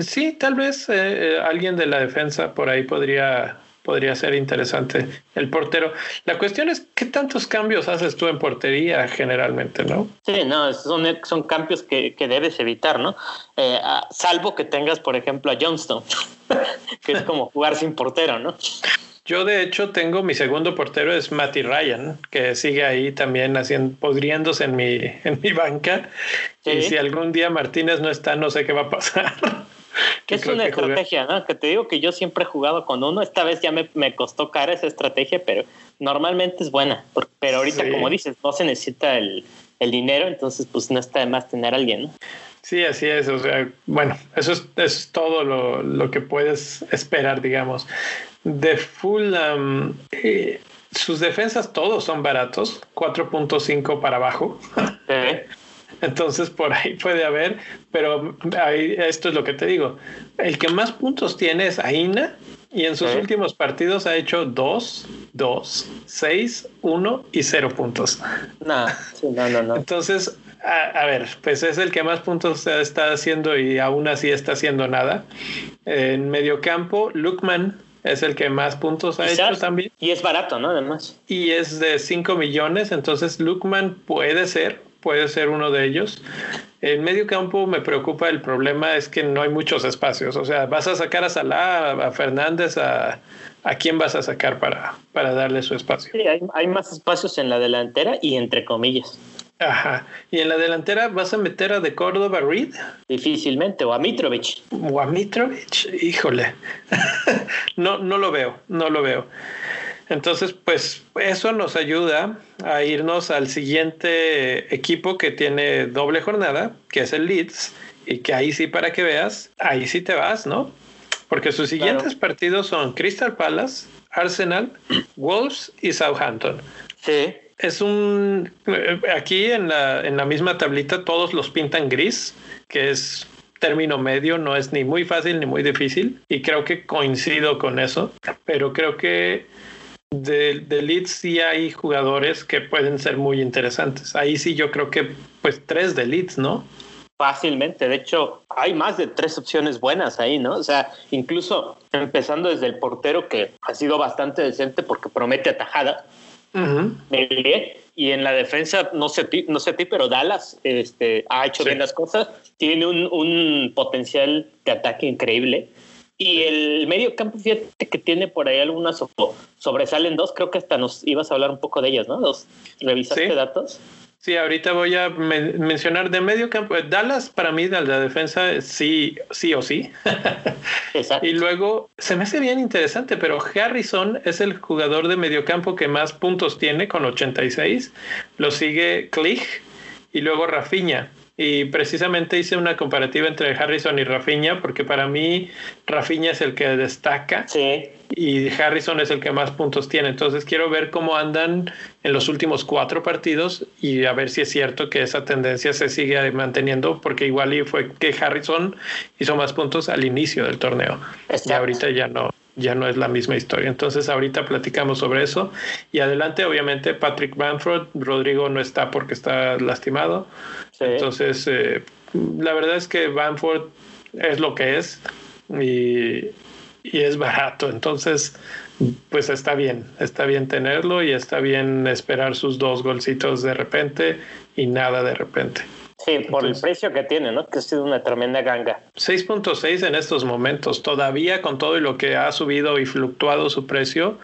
Sí, tal vez eh, alguien de la defensa por ahí podría podría ser interesante el portero. La cuestión es qué tantos cambios haces tú en portería generalmente, ¿no? Sí, no, son, son cambios que, que debes evitar, ¿no? Eh, salvo que tengas, por ejemplo, a Johnston, que es como jugar sin portero, ¿no? Yo de hecho tengo mi segundo portero es Matty Ryan, que sigue ahí también haciendo, podriéndose en mi, en mi banca. ¿Sí? Y si algún día Martínez no está, no sé qué va a pasar. Que es una que estrategia, jugué. ¿no? Que te digo que yo siempre he jugado con uno. Esta vez ya me, me costó cara esa estrategia, pero normalmente es buena. Pero ahorita, sí. como dices, no se necesita el, el, dinero, entonces pues no está de más tener a alguien, ¿no? Sí, así es. O sea, bueno, eso es, es todo lo, lo, que puedes esperar, digamos. De Fulham, eh, sus defensas todos son baratos, 4.5 para abajo. Entonces por ahí puede haber, pero ahí, esto es lo que te digo. El que más puntos tiene es Aina y en sus últimos partidos ha hecho 2, 2, 6, 1 y 0 puntos. No, sí, no, no, no. Entonces, a, a, ver, pues es el que más puntos está haciendo y aún así está haciendo nada. En medio campo, Lukman es el que más puntos ha Quizás, hecho también. Y es barato, ¿no? Además. Y es de 5 millones, entonces Lukman puede ser puede ser uno de ellos. En medio campo me preocupa el problema es que no hay muchos espacios. O sea, vas a sacar a Salah, a Fernández, a, a quién vas a sacar para, para darle su espacio. Sí, hay, hay más espacios en la delantera y entre comillas. Ajá. ¿Y en la delantera vas a meter a De Córdoba Reed? Difícilmente, o a Mitrovic. O a Mitrovic, híjole. no, no lo veo, no lo veo. Entonces, pues eso nos ayuda a irnos al siguiente equipo que tiene doble jornada, que es el Leeds, y que ahí sí, para que veas, ahí sí te vas, ¿no? Porque sus siguientes claro. partidos son Crystal Palace, Arsenal, Wolves y Southampton. Sí. Es un. Aquí en la, en la misma tablita todos los pintan gris, que es término medio, no es ni muy fácil ni muy difícil. Y creo que coincido con eso. Pero creo que de, de sí hay jugadores que pueden ser muy interesantes. Ahí sí yo creo que pues tres de ¿no? Fácilmente, de hecho hay más de tres opciones buenas ahí, ¿no? O sea, incluso empezando desde el portero que ha sido bastante decente porque promete atajada. Y en la defensa, no sé, no sé a ti, pero Dallas este, ha hecho sí. bien las cosas. Tiene un, un potencial de ataque increíble. Y el medio campo, fíjate que tiene por ahí algunas sobresalen dos, creo que hasta nos ibas a hablar un poco de ellas, ¿no? Dos, ¿Revisaste sí. datos? Sí, ahorita voy a men mencionar de medio campo. Dallas para mí de la defensa sí, sí o sí. Exacto. Y luego se me hace bien interesante, pero Harrison es el jugador de medio campo que más puntos tiene con 86. Lo sigue Klich y luego Rafinha. Y precisamente hice una comparativa entre Harrison y Rafinha, porque para mí Rafinha es el que destaca. Sí. y Harrison es el que más puntos tiene. Entonces quiero ver cómo andan en los últimos cuatro partidos y a ver si es cierto que esa tendencia se sigue manteniendo, porque igual y fue que Harrison hizo más puntos al inicio del torneo. Y ahorita ya no, ya no es la misma historia. Entonces ahorita platicamos sobre eso. Y adelante, obviamente, Patrick Bamford, Rodrigo no está porque está lastimado. Entonces, eh, la verdad es que Bamford es lo que es y, y es barato. Entonces, pues está bien, está bien tenerlo y está bien esperar sus dos golcitos de repente y nada de repente. Sí, por el precio que tiene, ¿no? Que ha sido una tremenda ganga. 6.6 en estos momentos, todavía con todo y lo que ha subido y fluctuado su precio,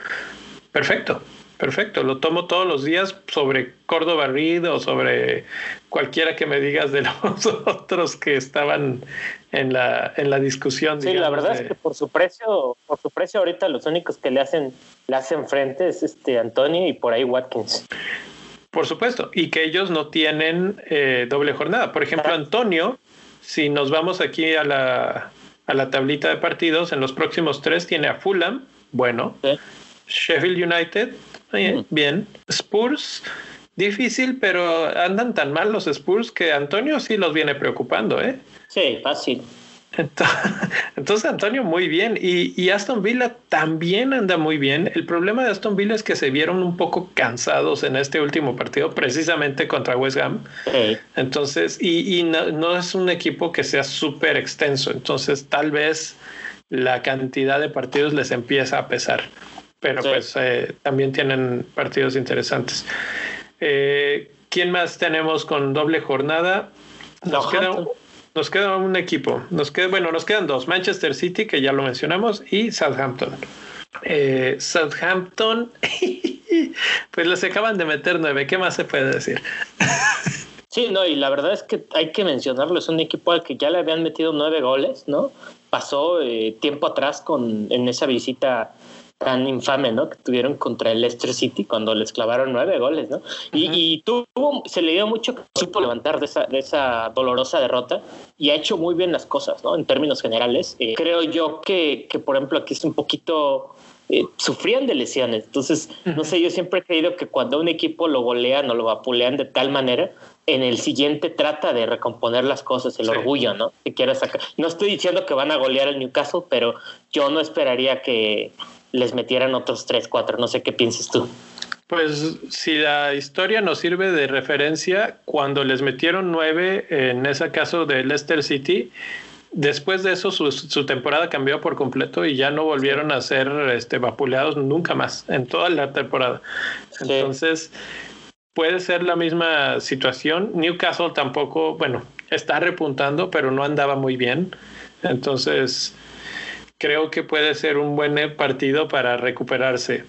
perfecto, perfecto. Lo tomo todos los días sobre Córdoba Reed o sobre cualquiera que me digas de los otros que estaban en la, en la discusión. Sí, la verdad es que por su precio, por su precio ahorita los únicos que le hacen, le hacen frente es este Antonio y por ahí Watkins. Por supuesto, y que ellos no tienen eh, doble jornada. Por ejemplo, Antonio, si nos vamos aquí a la, a la tablita de partidos, en los próximos tres tiene a Fulham, bueno, Sheffield United, mm. bien, Spurs, difícil, pero andan tan mal los Spurs que Antonio sí los viene preocupando, ¿eh? Sí, fácil. Entonces, Antonio, muy bien. Y, Aston Villa también anda muy bien. El problema de Aston Villa es que se vieron un poco cansados en este último partido, precisamente contra West Ham. Entonces, y, no, es un equipo que sea súper extenso. Entonces, tal vez la cantidad de partidos les empieza a pesar. Pero pues eh, también tienen partidos interesantes. Eh, ¿Quién más tenemos con doble jornada? Nos queda nos queda un equipo. Nos queda, bueno, nos quedan dos. Manchester City, que ya lo mencionamos, y Southampton. Eh, Southampton, pues les acaban de meter nueve. ¿Qué más se puede decir? Sí, no, y la verdad es que hay que mencionarlo. Es un equipo al que ya le habían metido nueve goles, ¿no? Pasó eh, tiempo atrás con en esa visita tan infame, ¿no? Que tuvieron contra el Leicester City cuando les clavaron nueve goles, ¿no? Y, tuvo, se le dio mucho que supo levantar de esa, de esa dolorosa derrota y ha hecho muy bien las cosas, ¿no? En términos generales. Eh, creo yo que, que, por ejemplo, aquí es un poquito eh, sufrían de lesiones. Entonces, no sé, yo siempre he creído que cuando un equipo lo golean o lo vapulean de tal manera, en el siguiente trata de recomponer las cosas, el orgullo, ¿no? Que quiera sacar. No estoy diciendo que van a golear al Newcastle, pero yo no esperaría que, les metieran otros tres, cuatro. No sé qué piensas tú. Pues si la historia nos sirve de referencia, cuando les metieron nueve, en ese caso de Leicester City, después de eso su, temporada cambió por completo y ya no volvieron a ser este, vapuleados nunca más en toda la temporada. Entonces, puede ser la misma situación. Newcastle tampoco, bueno, está repuntando, pero no andaba muy bien. Entonces, creo que puede ser un buen partido para recuperarse.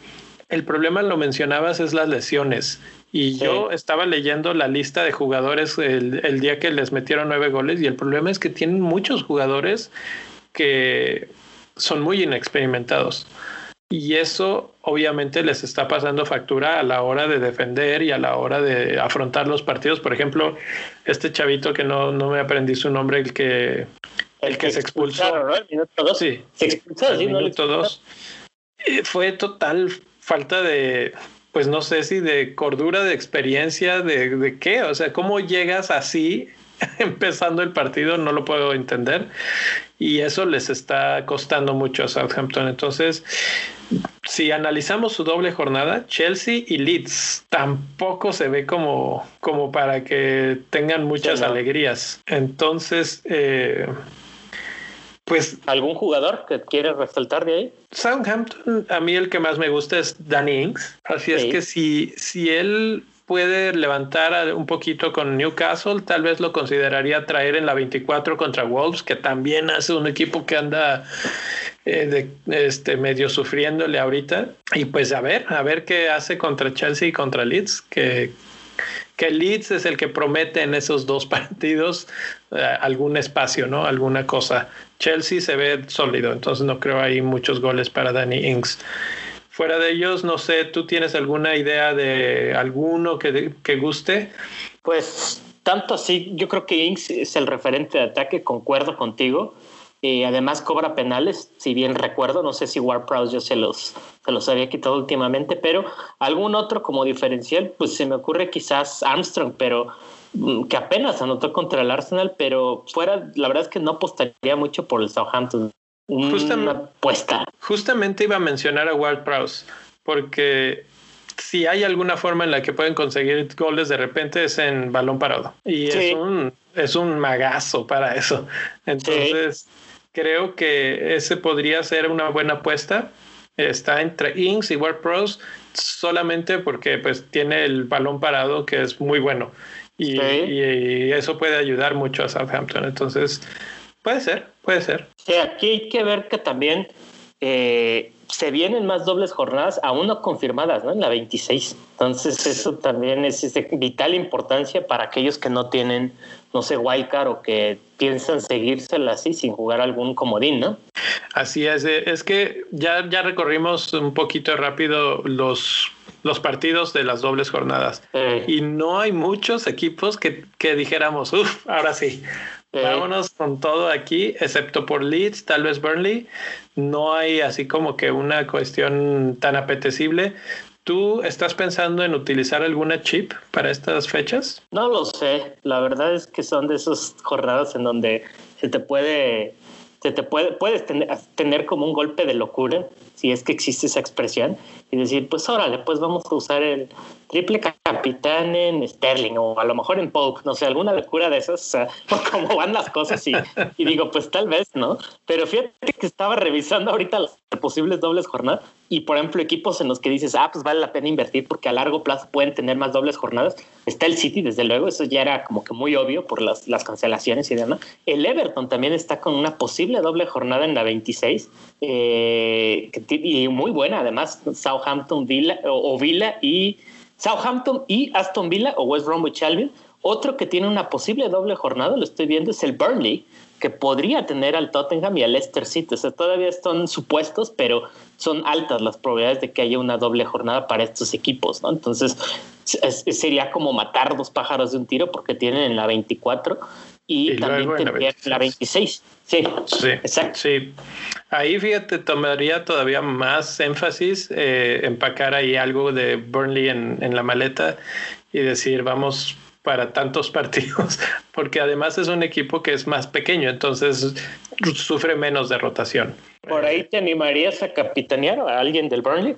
El problema, lo mencionabas, es las lesiones. Y yo estaba leyendo la lista de jugadores el, día que les metieron nueve goles y el problema es que tienen muchos jugadores que son muy inexperimentados. Y eso obviamente les está pasando factura a la hora de defender y a la hora de afrontar los partidos. Por ejemplo, este chavito que no, no me aprendí su nombre, el que el que se expulsó. ¿no? El minuto dos. Sí. Se expulsó, el minuto dos. Fue total falta de, pues no sé si de cordura, de experiencia, de, de qué. O sea, ¿cómo llegas así empezando el partido? No lo puedo entender. Y eso les está costando mucho a Southampton. Entonces, si analizamos su doble jornada, Chelsea y Leeds tampoco se ve como, como para que tengan muchas alegrías. Entonces, eh, pues. ¿Algún jugador que quiere resaltar de ahí? Southampton, a mí el que más me gusta es Danny Ings. Así es que si, si él puede levantar un poquito con Newcastle, tal vez lo consideraría traer en la 24 contra Wolves, que también hace un equipo que anda eh, de, este, medio sufriéndole ahorita. Y pues a ver, a ver qué hace contra Chelsea y contra Leeds, que, que Leeds es el que promete en esos dos partidos eh, algún espacio, ¿no? Alguna cosa. Chelsea se ve sólido, entonces no creo hay muchos goles para Danny Ings. Fuera de ellos, no sé, ¿tú tienes alguna idea de alguno que, que guste? Pues tanto así, yo creo que Ings es el referente de ataque, concuerdo contigo. Eh, además cobra penales, si bien recuerdo, no sé si Ward Prowse ya se los, se los había quitado últimamente, pero algún otro como diferencial, pues se me ocurre quizás Armstrong, pero que apenas anotó contra el Arsenal, pero fuera, la verdad es que no apostaría mucho por el Southampton. Una apuesta. Justamente iba a mencionar a Ward Prowse, porque si hay alguna forma en la que pueden conseguir goles de repente es en balón parado. Y es, un, es un magazo para eso. Entonces, creo que ese podría ser una buena apuesta. Está entre Inks y Ward Pros solamente porque pues tiene el balón parado que es muy bueno. Y, y, eso puede ayudar mucho a Southampton. Entonces, puede ser, puede ser. Sí, aquí hay que ver que también eh, se vienen más dobles jornadas, aún no confirmadas, ¿no? En la 26. Entonces, eso también es, de vital importancia para aquellos que no tienen, no sé, wildcard o que piensan seguírsela así sin jugar algún comodín, ¿no? Así es. Eh, es que ya, ya recorrimos un poquito rápido los los partidos de las dobles jornadas. Y no hay muchos equipos que, que dijéramos, uff, ahora sí, Vámonos con todo aquí, excepto por Leeds, tal vez Burnley. No hay así como que una cuestión tan apetecible. ¿Tú estás pensando en utilizar alguna chip para estas fechas? No lo sé. La verdad es que son de esas jornadas en donde se te puede, se te puede, puedes tener, tener como un golpe de locura, si es que existe esa expresión, y decir, pues órale, pues vamos a usar el, triple capitán en Sterling o a lo mejor en Pope, no sé, alguna locura de esas, o sea, por cómo van las cosas y, digo, pues tal vez, ¿no? Pero fíjate que estaba revisando ahorita las posibles dobles jornadas y, por ejemplo, equipos en los que dices, ah, pues vale la pena invertir porque a largo plazo pueden tener más dobles jornadas. Está el City, desde luego, eso ya era como que muy obvio por las, las cancelaciones y demás. El Everton también está con una posible doble jornada en la 26 eh, y muy buena, además, Southampton Villa o Villa y Southampton y Aston Villa o West Bromwich Albion. Otro que tiene una posible doble jornada, lo estoy viendo, es el Burnley, que podría tener al Tottenham y al Leicester City. O sea, todavía están supuestos, pero son altas las probabilidades de que haya una doble jornada para estos equipos, ¿no? Entonces, sería como matar dos pájaros de un tiro porque tienen en la 24 y, también tendrían en la 26. Sí, sí, exacto. Sí. Ahí fíjate, tomaría todavía más énfasis, eh, empacar ahí algo de Burnley en, en la maleta y decir, vamos para tantos partidos, porque además es un equipo que es más pequeño, entonces sufre menos de rotación. ¿Por ahí te animarías a capitanear a alguien del Burnley?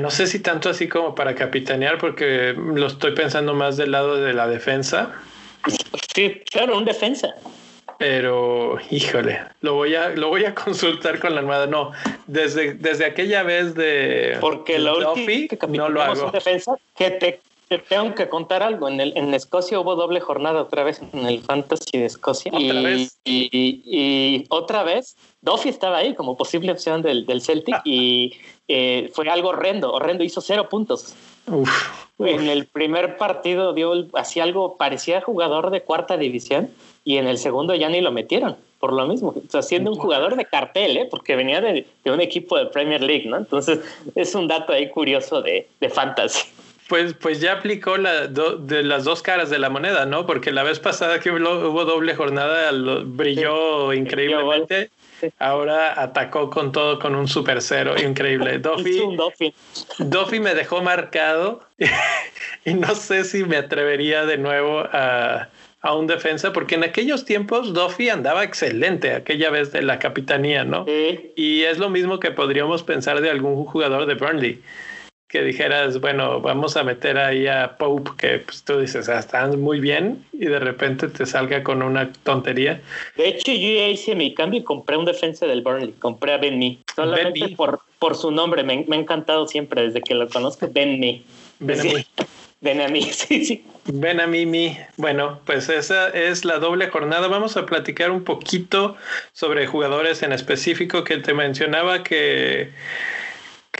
no sé si tanto así como para capitanear, porque lo estoy pensando más del lado de la defensa. Sí, claro, un defensa pero híjole, lo voy a lo voy a consultar con la almohada. No, desde, desde aquella vez de porque la última no lo hago. Defensa, que te, tengo que contar algo. En el en Escocia hubo doble jornada otra vez en el Fantasy de Escocia. ¿Otra y, vez? Y, otra vez, Duffy estaba ahí como posible opción del, del Celtic ah. y eh, fue algo horrendo, horrendo, hizo cero puntos. En el primer partido dio así algo, parecía jugador de cuarta división y en el segundo ya ni lo metieron, por lo mismo, o sea, siendo un jugador de cartel, ¿eh? porque venía de, un equipo de Premier League, ¿no? Entonces es un dato ahí curioso de, de fantasy. Pues, pues ya aplicó la de las dos caras de la moneda, ¿no? Porque la vez pasada que hubo, doble jornada brilló increíblemente. Ahora atacó con todo con un super cero increíble. Duffy, Duffy me dejó marcado y no sé si me atrevería de nuevo a, a un defensa, porque en aquellos tiempos Duffy andaba excelente, aquella vez de la capitanía, ¿no? Y es lo mismo que podríamos pensar de algún jugador de Burnley, que dijeras, bueno, vamos a meter ahí a Pope, que pues tú dices, ah, están muy bien, y de repente te salga con una tontería. De hecho, yo ya hice mi cambio y compré un defensa del Burnley, compré a Ben Mee, solamente Por, por su nombre, me, me, ha encantado siempre desde que lo conozco, Ben Mee. Ben Ven a mí, sí, sí. Ven a mí, mi. Bueno, pues esa es la doble jornada. Vamos a platicar un poquito sobre jugadores en específico que te mencionaba que,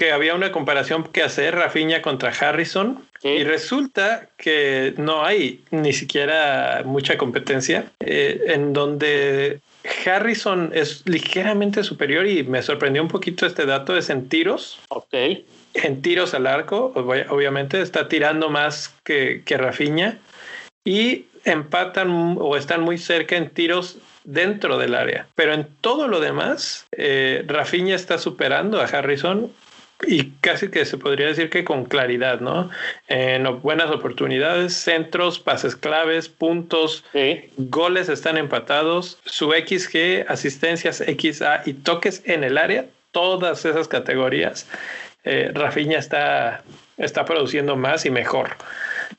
que había una comparación que hacer Rafinha contra Harrison. Y resulta que no hay ni siquiera mucha competencia eh, en donde Harrison es ligeramente superior y me sorprendió un poquito este dato, es en tiros. Ok en tiros al arco, obviamente está tirando más que, que Rafinha y empatan o están muy cerca en tiros dentro del área. Pero en todo lo demás, eh, Rafinha está superando a Harrison y casi que se podría decir que con claridad, ¿no? En buenas oportunidades, centros, pases claves, puntos, goles están empatados, su XG, asistencias XA y toques en el área, todas esas categorías, eh, Rafinha está, está produciendo más y mejor.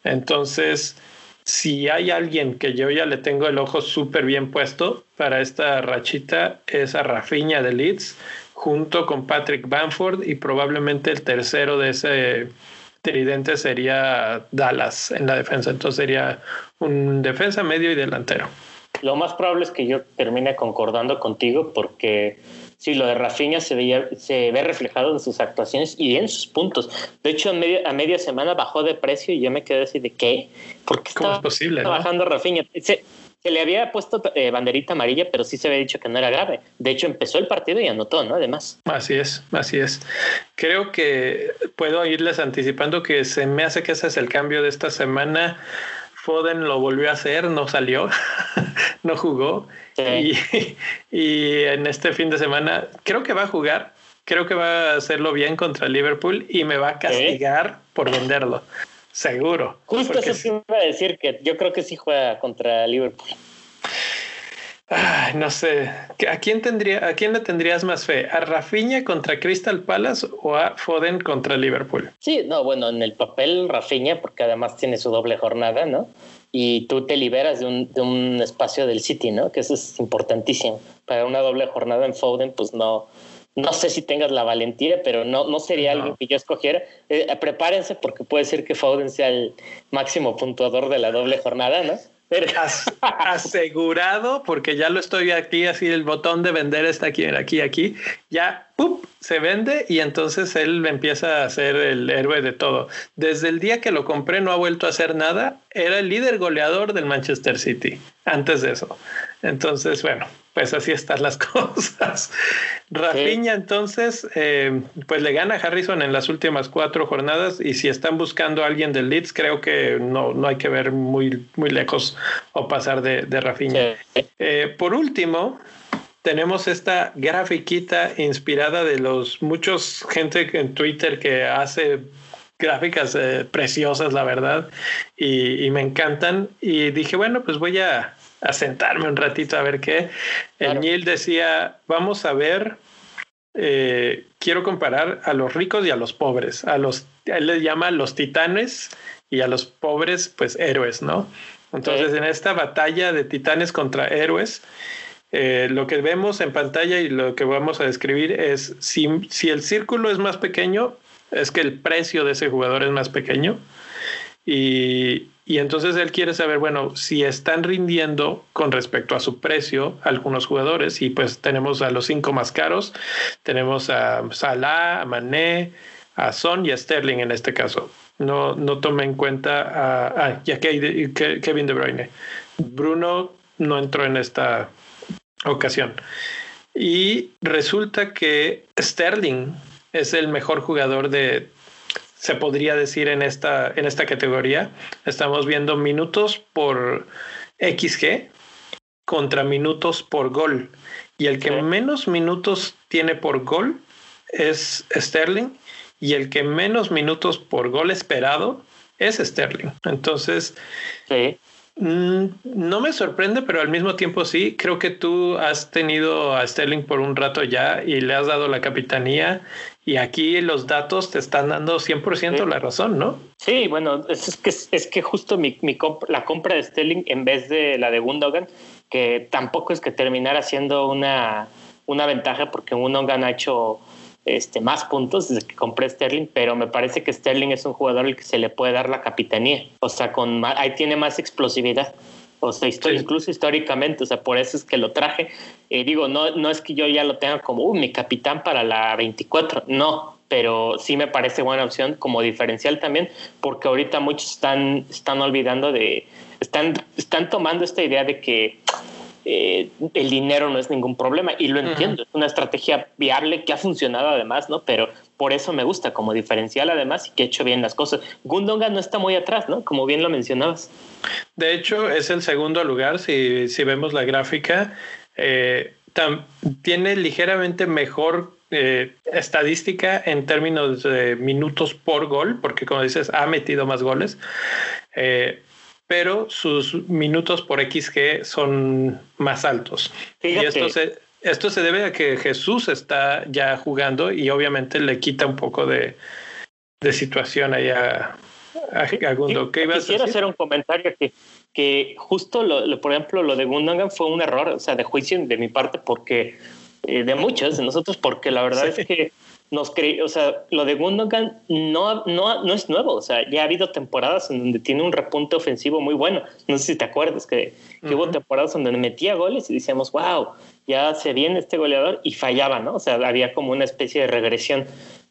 Entonces, si hay alguien que yo ya le tengo el ojo súper bien puesto para esta rachita, es a Rafinha de Leeds junto con Patrick Bamford y probablemente el tercero de ese tridente sería Dallas en la defensa. Entonces sería un defensa medio y delantero. Lo más probable es que yo termine concordando contigo porque sí, lo de Rafinha se, veía, se ve reflejado en sus actuaciones y en sus puntos. De hecho, a media, a media semana bajó de precio y yo me quedé así de qué. ¿Por qué ¿Cómo es posible? Bajando Rafinha se le había puesto eh, banderita amarilla, pero sí se había dicho que no era grave. De hecho, empezó el partido y anotó, ¿no? Además. Así es, así es. Creo que puedo irles anticipando que se me hace que ese es el cambio de esta semana. Foden lo volvió a hacer, no salió, no jugó. Y, y en este fin de semana creo que va a jugar, creo que va a hacerlo bien contra Liverpool y me va a castigar por venderlo. Seguro. Justo eso iba a decir que yo creo que sí juega contra Liverpool. no sé. ¿A quién, tendría, ¿A quién le tendrías más fe? ¿A Rafinha contra Crystal Palace o a Foden contra Liverpool? Sí, no, bueno, en el papel Rafinha, porque además tiene su doble jornada, ¿no? Y tú te liberas de un, de un espacio del City, ¿no? Que eso es importantísimo. Para una doble jornada en Foden, pues no, no sé si tengas la valentía, pero no, no sería algo que yo escogiera. Eh, prepárense porque puede ser que Foden sea el máximo puntuador de la doble jornada, ¿no? asegurado, porque ya lo estoy aquí, así el botón de vender está aquí, aquí, aquí, ya se vende y entonces él empieza a ser el héroe de todo. Desde el día que lo compré no ha vuelto a hacer nada, era el líder goleador del Manchester City, antes de eso. Entonces, bueno, pues así están las cosas. Rafinha entonces, eh, pues le gana a Harrison en las últimas cuatro jornadas y si están buscando a alguien del Leeds, creo que no, no hay que ver muy, muy lejos o pasar de, de Rafinha. Eh, por último, tenemos esta grafiquita inspirada de los muchos gente en Twitter que hace gráficas eh, preciosas, la verdad, y, y me encantan. Y dije, bueno, pues voy a a sentarme un ratito a ver qué. El Neil decía, vamos a ver, eh, quiero comparar a los ricos y a los pobres. A los, él les llama los titanes y a los pobres, pues héroes, ¿no? Entonces, en esta batalla de titanes contra héroes, eh, lo que vemos en pantalla y lo que vamos a describir es si, si el círculo es más pequeño, es que el precio de ese jugador es más pequeño. Y, y entonces él quiere saber, bueno, si están rindiendo con respecto a su precio algunos jugadores, y pues tenemos a los cinco más caros, tenemos a Salah, a Mané, a Son y a Sterling en este caso. No, no tome en cuenta a, a, Kevin De Bruyne. Bruno no entró en esta ocasión. Y resulta que Sterling es el mejor jugador de se podría decir en esta, en esta categoría. Estamos viendo minutos por XG contra minutos por gol. Y el que menos minutos tiene por gol es Sterling y el que menos minutos por gol esperado es Sterling. Entonces, mm, no me sorprende, pero al mismo tiempo sí. Creo que tú has tenido a Sterling por un rato ya y le has dado la capitanía y aquí los datos te están dando 100% la razón, ¿no? Sí, bueno, es, que, es que justo mi, mi la compra de Sterling en vez de la de Gundogan, que tampoco es que terminara siendo una, una ventaja porque Gundogan ha hecho este, más puntos desde que compré Sterling, pero me parece que Sterling es un jugador al que se le puede dar la capitanía, o sea, con ahí tiene más explosividad. O sea, incluso históricamente, o sea, por eso es que lo traje. Eh, digo, no, no es que yo ya lo tenga como uh, mi capitán para la 24, no, pero sí me parece buena opción como diferencial también, porque ahorita muchos están, están olvidando de, están, están tomando esta idea de que eh, el dinero no es ningún problema y lo entiendo, es una estrategia viable que ha funcionado además, ¿no? Pero por eso me gusta como diferencial además y que ha hecho bien las cosas. Gundogan no está muy atrás, ¿no? Como bien lo mencionabas. De hecho, es el segundo lugar, si, si vemos la gráfica. Eh, tiene ligeramente mejor eh, estadística en términos de minutos por gol, porque como dices, ha metido más goles, eh, pero sus minutos por XG son más altos. Y esto se, esto se debe a que Jesús está ya jugando y obviamente le quita un poco de, de situación allá a, Gundo. ¿Qué Quisiera hacer un comentario que, que justo, lo, por ejemplo, lo de Gundogan fue un error, o sea, de juicio de mi parte, porque eh, de muchos de nosotros, porque la verdad es que nos creí, o sea, lo de Gundogan no, no, no es nuevo, o sea, ya ha habido temporadas en donde tiene un repunte ofensivo muy bueno. No sé si te acuerdas que, hubo temporadas donde metía goles y decíamos, wow, ya se viene este goleador y fallaba, ¿no? O sea, había como una especie de regresión.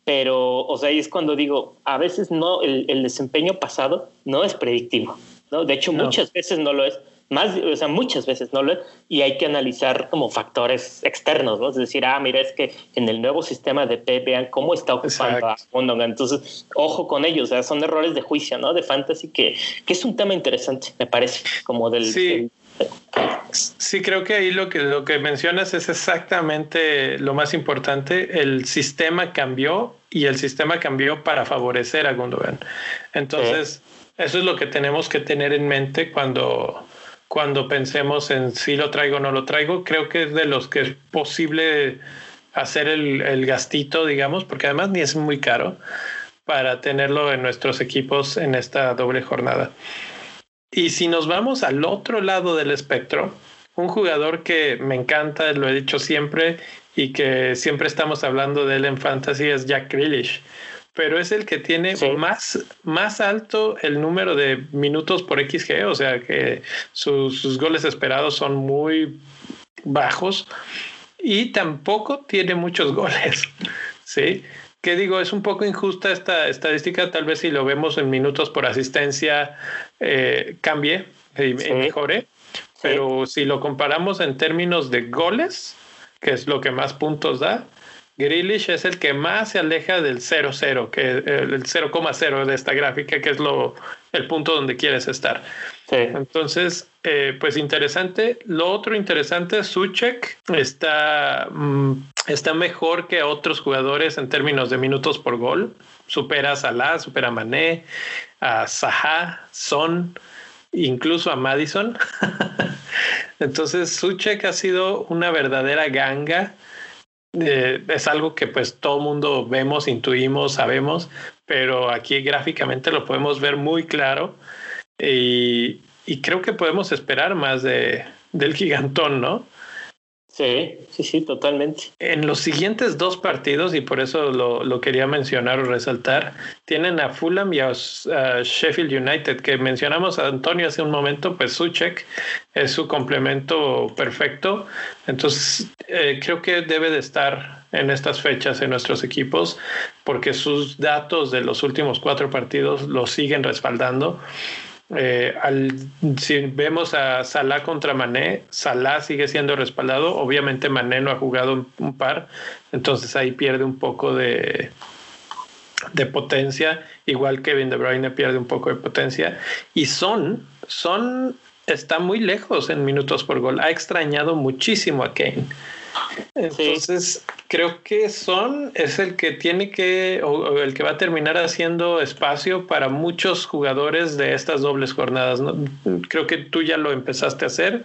Pero, o sea, ahí es cuando digo, a veces no, el, el desempeño pasado no es predictivo, ¿no? De hecho, muchas veces no lo es más, o sea, muchas veces no lo y hay que analizar como factores externos, ¿no? Es decir, ah, mira, es que en el nuevo sistema de P vean cómo está ocupando a Gundogan. Entonces, ojo con ellos, o sea, son errores de juicio, ¿no? De fantasy que, que es un tema interesante, me parece, como del... Sí. Sí, creo que ahí lo que, lo que mencionas es exactamente lo más importante. El sistema cambió y el sistema cambió para favorecer a Gundogan. Entonces, eso es lo que tenemos que tener en mente cuando, cuando pensemos en si lo traigo o no lo traigo. Creo que es de los que es posible hacer el, el gastito, digamos, porque además ni es muy caro para tenerlo en nuestros equipos en esta doble jornada. Y si nos vamos al otro lado del espectro, un jugador que me encanta, lo he dicho siempre y que siempre estamos hablando de él en fantasy es Jack Grealish pero es el que tiene más, más alto el número de minutos por XG, o sea que sus, goles esperados son muy bajos y tampoco tiene muchos goles, ¿sí? Que digo, es un poco injusta esta estadística, tal vez si lo vemos en minutos por asistencia eh, cambie y mejore, pero si lo comparamos en términos de goles, que es lo que más puntos da, Grealish es el que más se aleja del 0-0, que el 0,0 de esta gráfica, que es lo, el punto donde quieres estar. Entonces, eh, pues interesante. Lo otro interesante, Suchek está, mm, está mejor que otros jugadores en términos de minutos por gol. Supera a Salah, supera a Mané, a Saha, Son, incluso a Madison. Entonces, Suchek ha sido una verdadera ganga eh, es algo que pues todo mundo vemos, intuimos, sabemos, pero aquí gráficamente lo podemos ver muy claro y, y creo que podemos esperar más de, del gigantón, ¿no? Sí, sí, sí, totalmente. En los siguientes dos partidos, y por eso lo, lo quería mencionar o resaltar, tienen a Fulham y a, Sheffield United, que mencionamos a Antonio hace un momento, pues Suchek es su complemento perfecto. Entonces, eh, creo que debe de estar en estas fechas en nuestros equipos, porque sus datos de los últimos cuatro partidos lo siguen respaldando. Eh, al, si vemos a Salah contra Mané, Salah sigue siendo respaldado. Obviamente Mané no ha jugado un, par, entonces ahí pierde un poco de, de potencia. Igual Kevin De Bruyne pierde un poco de potencia. Y Son, Son está muy lejos en minutos por gol. Ha extrañado muchísimo a Kane. Entonces, creo que Son es el que tiene que, o, el que va a terminar haciendo espacio para muchos jugadores de estas dobles jornadas. ¿no? Creo que tú ya lo empezaste a hacer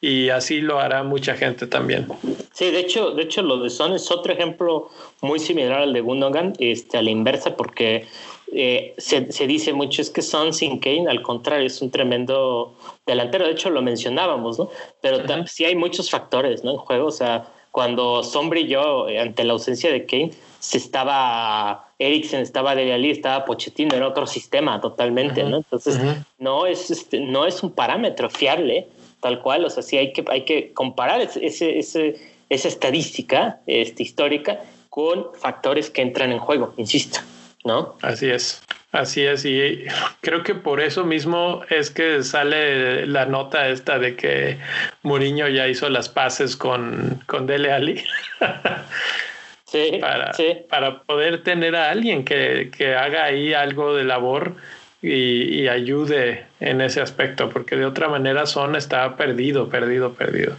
y así lo hará mucha gente también. Sí, de hecho, de hecho lo de Son es otro ejemplo muy similar al de Gundogan, este, a la inversa, porque eh, se, se, dice mucho es que Son sin Kane, al contrario, es un tremendo delantero. De hecho, lo mencionábamos, ¿no? Pero sí hay muchos factores, ¿no? En juego, o sea, cuando Son brilló eh, ante la ausencia de Kane, se estaba Eriksen, estaba Dele Alli, estaba Pochettino, era otro sistema totalmente, ¿no? Entonces, no, es, este, no es un parámetro fiable, tal cual, o sea, sí hay que, hay que comparar ese, ese, esa estadística este, histórica con factores que entran en juego, insisto, ¿no? Así es. Así es, y creo que por eso mismo es que sale la nota esta de que Mourinho ya hizo las paces con, con Dele Ali. sí, para, sí. para poder tener a alguien que, que haga ahí algo de labor y, y, ayude en ese aspecto, porque de otra manera Son está perdido, perdido, perdido.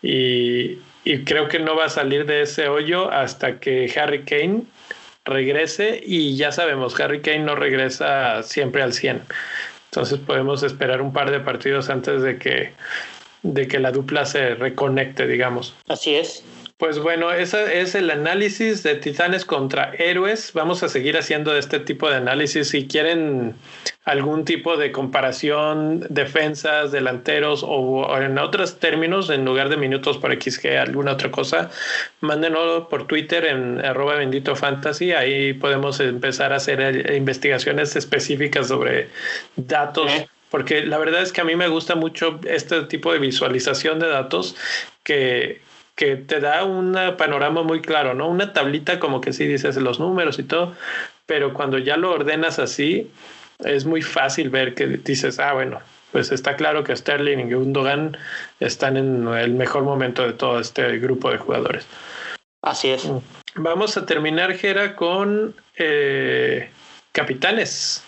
Y, y creo que no va a salir de ese hoyo hasta que Harry Kane regrese y ya sabemos, Harry Kane no regresa siempre al 100. Entonces podemos esperar un par de partidos antes de que, de que la dupla se reconecte, digamos. Así es. Pues bueno, ese es el análisis de Titanes contra Héroes. Vamos a seguir haciendo este tipo de análisis. Si quieren algún tipo de comparación, defensas, delanteros o, en otros términos, en lugar de minutos por XG, alguna otra cosa, mándenlo por Twitter en arroba bendito fantasy. Ahí podemos empezar a hacer investigaciones específicas sobre datos. Porque la verdad es que a mí me gusta mucho este tipo de visualización de datos que, que te da un panorama muy claro, ¿no? Una tablita como que sí dices los números y todo, pero cuando ya lo ordenas así, es muy fácil ver que dices, ah, bueno, pues está claro que Sterling y Gundogan están en el mejor momento de todo este grupo de jugadores. Así es. Vamos a terminar, Gera, con eh, capitanes.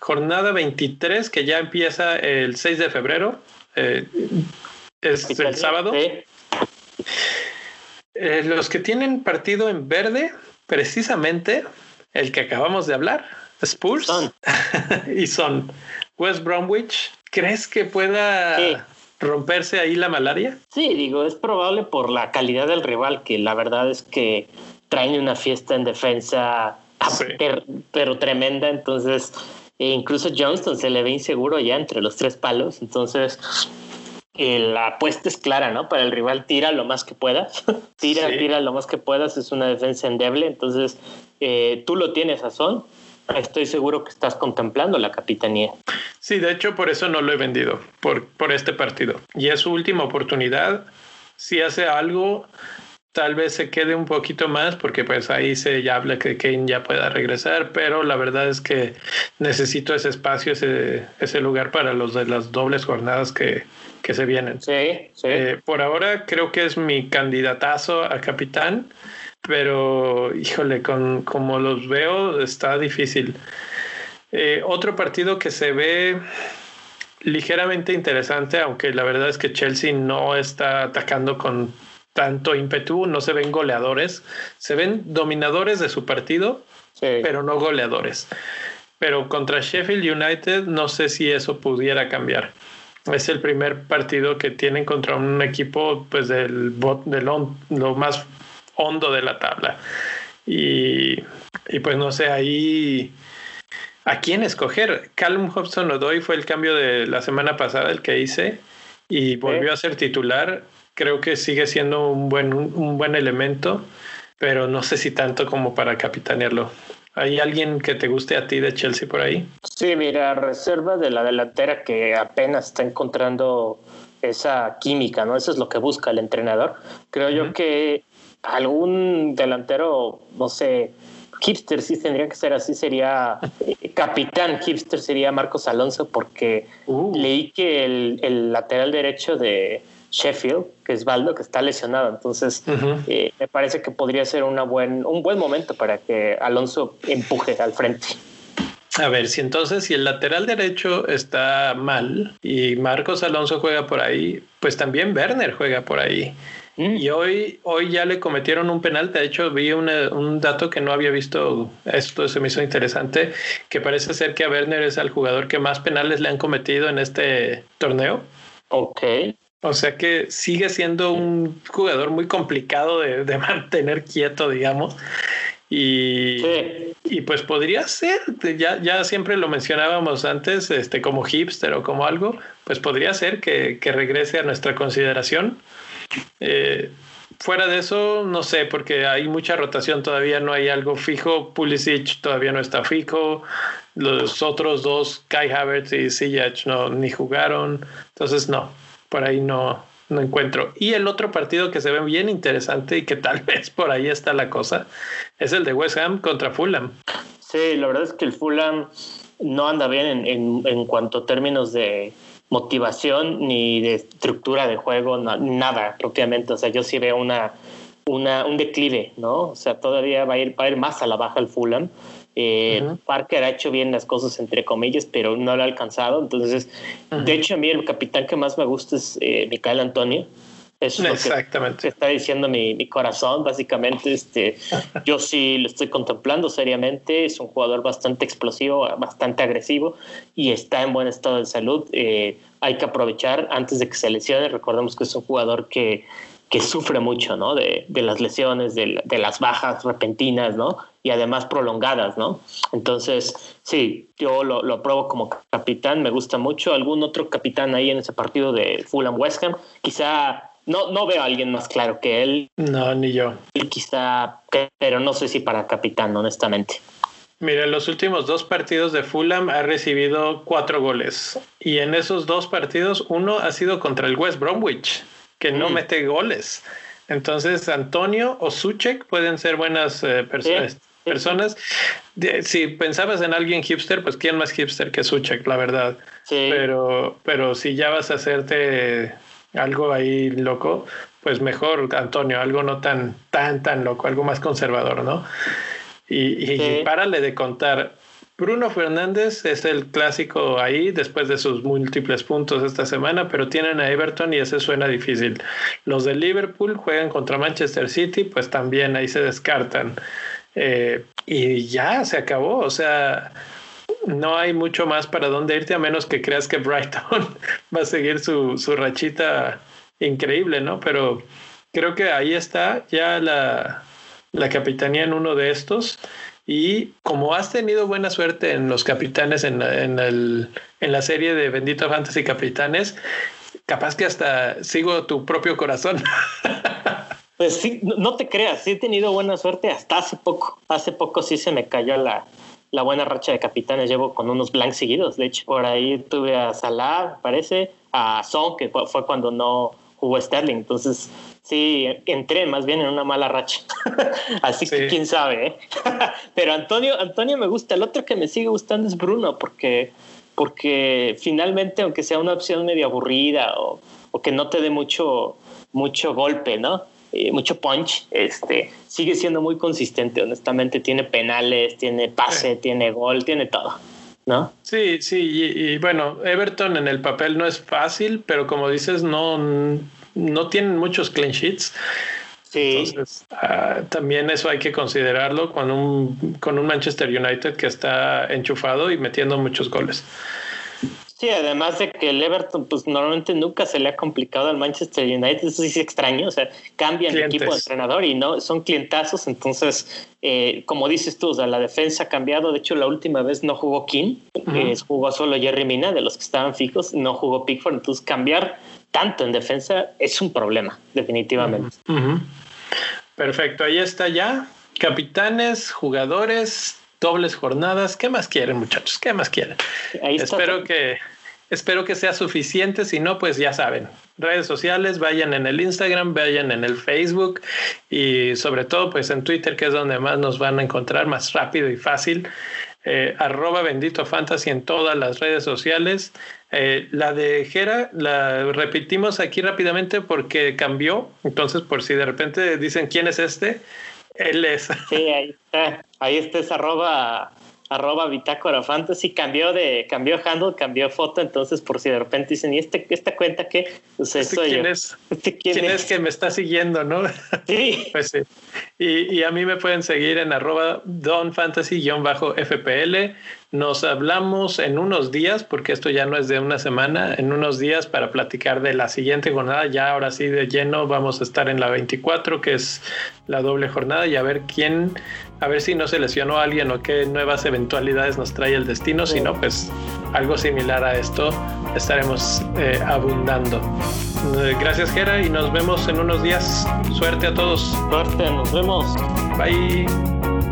Jornada 23, que ya empieza el 6 de febrero. Eh, es el sábado. Sí. Eh, los que tienen partido en verde, precisamente el que acabamos de hablar, Spurs son. y son West Bromwich. ¿Crees que pueda sí. romperse ahí la malaria? Sí, digo, es probable por la calidad del rival, que la verdad es que traen una fiesta en defensa, sí. pero, pero, tremenda. Entonces, e incluso Johnston se le ve inseguro ya entre los tres palos. Entonces, eh, la apuesta es clara, ¿no? Para el rival tira lo más que puedas, tira, sí. tira lo más que puedas, es una defensa endeble, entonces eh, tú lo tienes a Son, estoy seguro que estás contemplando la capitanía. Sí, de hecho por eso no lo he vendido, por, por este partido. Y es su última oportunidad, si hace algo, tal vez se quede un poquito más porque pues ahí se ya habla que Kane ya pueda regresar, pero la verdad es que necesito ese espacio, ese, ese lugar para los de las dobles jornadas que, que se vienen. Sí, sí. Eh, por ahora creo que es mi candidatazo a capitán, pero híjole, con como los veo está difícil. Eh, otro partido que se ve ligeramente interesante, aunque la verdad es que Chelsea no está atacando con tanto ímpetu, no se ven goleadores, se ven dominadores de su partido, sí. pero no goleadores. Pero contra Sheffield United no sé si eso pudiera cambiar. Es el primer partido que tienen contra un equipo pues del, del lo más hondo de la tabla. Y, y pues no sé, ahí a quién escoger. Callum Hobson Odoy fue el cambio de la semana pasada el que hice y volvió a ser titular creo que sigue siendo un buen, un buen elemento, pero no sé si tanto como para capitanearlo. ¿Hay alguien que te guste a ti de Chelsea por ahí? Sí, mira, reserva de la delantera que apenas está encontrando esa química, ¿no? Eso es lo que busca el entrenador. Creo uh -huh. yo que algún delantero, no sé, hipster sí tendría que ser así, sería capitán hipster sería Marcos Alonso porque uh. leí que el, el lateral derecho de, Sheffield, que es Baldo, que está lesionado. Entonces, uh -huh. eh, me parece que podría ser una buen, un buen momento para que Alonso empuje al frente. A ver, si entonces, si el lateral derecho está mal y Marcos Alonso juega por ahí, pues también Werner juega por ahí. Mm. Y hoy, hoy ya le cometieron un penal. De hecho, vi una, un dato que no había visto. Esto se me hizo interesante. Que parece ser que a Werner es el jugador que más penales le han cometido en este torneo. Ok. O sea que sigue siendo un jugador muy complicado de, de mantener quieto, digamos. Y, sí. y, pues podría ser, ya, ya siempre lo mencionábamos antes, este, como hipster o como algo, pues podría ser que, que regrese a nuestra consideración. Eh, fuera de eso, no sé, porque hay mucha rotación, todavía no hay algo fijo. Pulisic todavía no está fijo. Los otros dos, Kai Havertz y Ziyech, no, ni jugaron. Entonces, no, por ahí no, no encuentro. Y el otro partido que se ve bien interesante y que tal vez por ahí está la cosa es el de West Ham contra Fulham. Sí, la verdad es que el Fulham no anda bien en, en, cuanto a términos de motivación ni de estructura de juego, nada propiamente. O sea, yo sí veo una, una, un declive, ¿no? O sea, todavía va a ir, va a ir más a la baja el Fulham. Eh, Parker ha hecho bien las cosas entre comillas, pero no lo ha alcanzado. Entonces, de hecho, a mí el capitán que más me gusta es eh, Micael Antonio. Eso es Exactamente. Lo que está diciendo mi, mi, corazón, básicamente. Este, yo sí lo estoy contemplando seriamente. Es un jugador bastante explosivo, bastante agresivo y está en buen estado de salud. Eh, hay que aprovechar antes de que se lesione. Recordemos que es un jugador que, que sufre mucho, ¿no? De, de las lesiones, de, de, las bajas repentinas, ¿no? Y además prolongadas, ¿no? Entonces, sí, yo lo, lo apruebo como capitán, me gusta mucho. ¿Algún otro capitán ahí en ese partido de Fulham West Ham? Quizá no, no veo a alguien más claro que él. No, ni yo. Y quizá, pero no sé si para capitán, honestamente. Mira, en los últimos dos partidos de Fulham ha recibido cuatro goles. Y en esos dos partidos, uno ha sido contra el West Bromwich, que no mm. mete goles. Entonces, Antonio o Suchek pueden ser buenas eh, personas. personas. Si pensabas en alguien hipster, pues quién más hipster que Suchek, la verdad. Pero, pero si ya vas a hacerte algo ahí loco, pues mejor, Antonio, algo no tan, tan, tan loco, algo más conservador, ¿no? Y, y párale de contar. Bruno Fernández es el clásico ahí después de sus múltiples puntos esta semana, pero tienen a Everton y ese suena difícil. Los de Liverpool juegan contra Manchester City, pues también ahí se descartan. Eh, y ya se acabó, o sea, no hay mucho más para dónde irte a menos que creas que Brighton va a seguir su, su rachita increíble, ¿no? Pero creo que ahí está ya la, la capitanía en uno de estos. Y como has tenido buena suerte en los capitanes en, en, el, en la serie de Bendito Fantasy Capitanes, capaz que hasta sigo tu propio corazón. Pues sí, no te creas, sí he tenido buena suerte hasta hace poco. Hace poco sí se me cayó la, la buena racha de capitanes. Llevo con unos blanks seguidos. De hecho, por ahí tuve a Salah, parece, a Son, que fue cuando no jugó Sterling. Entonces, sí, entré más bien en una mala racha. Así que quién sabe. ¿eh? Pero Antonio, Antonio me gusta. El otro que me sigue gustando es Bruno, porque, porque finalmente, aunque sea una opción medio aburrida o, o que no te dé mucho, mucho golpe, ¿no? Eh, mucho punch, este, sigue siendo muy consistente, honestamente. Tiene penales, tiene pase, tiene gol, tiene todo. ¿No? Sí, sí, y, bueno, Everton en el papel no es fácil, pero como dices, no, no tienen muchos clean sheets. Sí. Entonces, ah, también eso hay que considerarlo con un, con un Manchester United que está enchufado y metiendo muchos goles. Sí, además de que el Everton, pues normalmente nunca se le ha complicado al Manchester United, eso sí es extraño, o sea, cambian de equipo de entrenador y no son clientazos, entonces, eh, como dices tú, o sea, la defensa ha cambiado, de hecho la última vez no jugó King, eh, jugó solo Jerry Mina, de los que estaban fijos, no jugó Pickford, entonces cambiar tanto en defensa es un problema, definitivamente. Perfecto, ahí está ya, capitanes, jugadores, dobles jornadas. ¿Qué más quieren, muchachos? ¿Qué más quieren? Espero que espero que sea suficiente. Si no, pues ya saben, redes sociales, vayan en el Instagram, vayan en el Facebook y sobre todo, pues en Twitter, que es donde más nos van a encontrar más rápido y fácil. Eh, arroba bendito fantasy en todas las redes sociales. Eh, la de Jera la repetimos aquí rápidamente porque cambió. Entonces, por si de repente dicen quién es este, él es. Sí, ahí está. Ahí está es arroba, arroba bitácora fantasy. Cambió de, cambió handle, cambió foto. Entonces, por si de repente dicen, ¿y este, esta cuenta qué? Pues ¿Este quién es? ¿Este quién, es? que me está siguiendo, no? Sí. pues sí. Y, a mí me pueden seguir en arroba donfantasy-fpl. Nos hablamos en unos días, porque esto ya no es de una semana, en unos días para platicar de la siguiente jornada. Ya ahora sí de lleno vamos a estar en la 24, que es la doble jornada, y a ver quién, a ver si no se lesionó alguien o qué nuevas eventualidades nos trae el destino. Si no, pues algo similar a esto estaremos eh, abundando. Eh, gracias, Gera, y nos vemos en unos días. Suerte a todos. Suerte, nos vemos. Bye.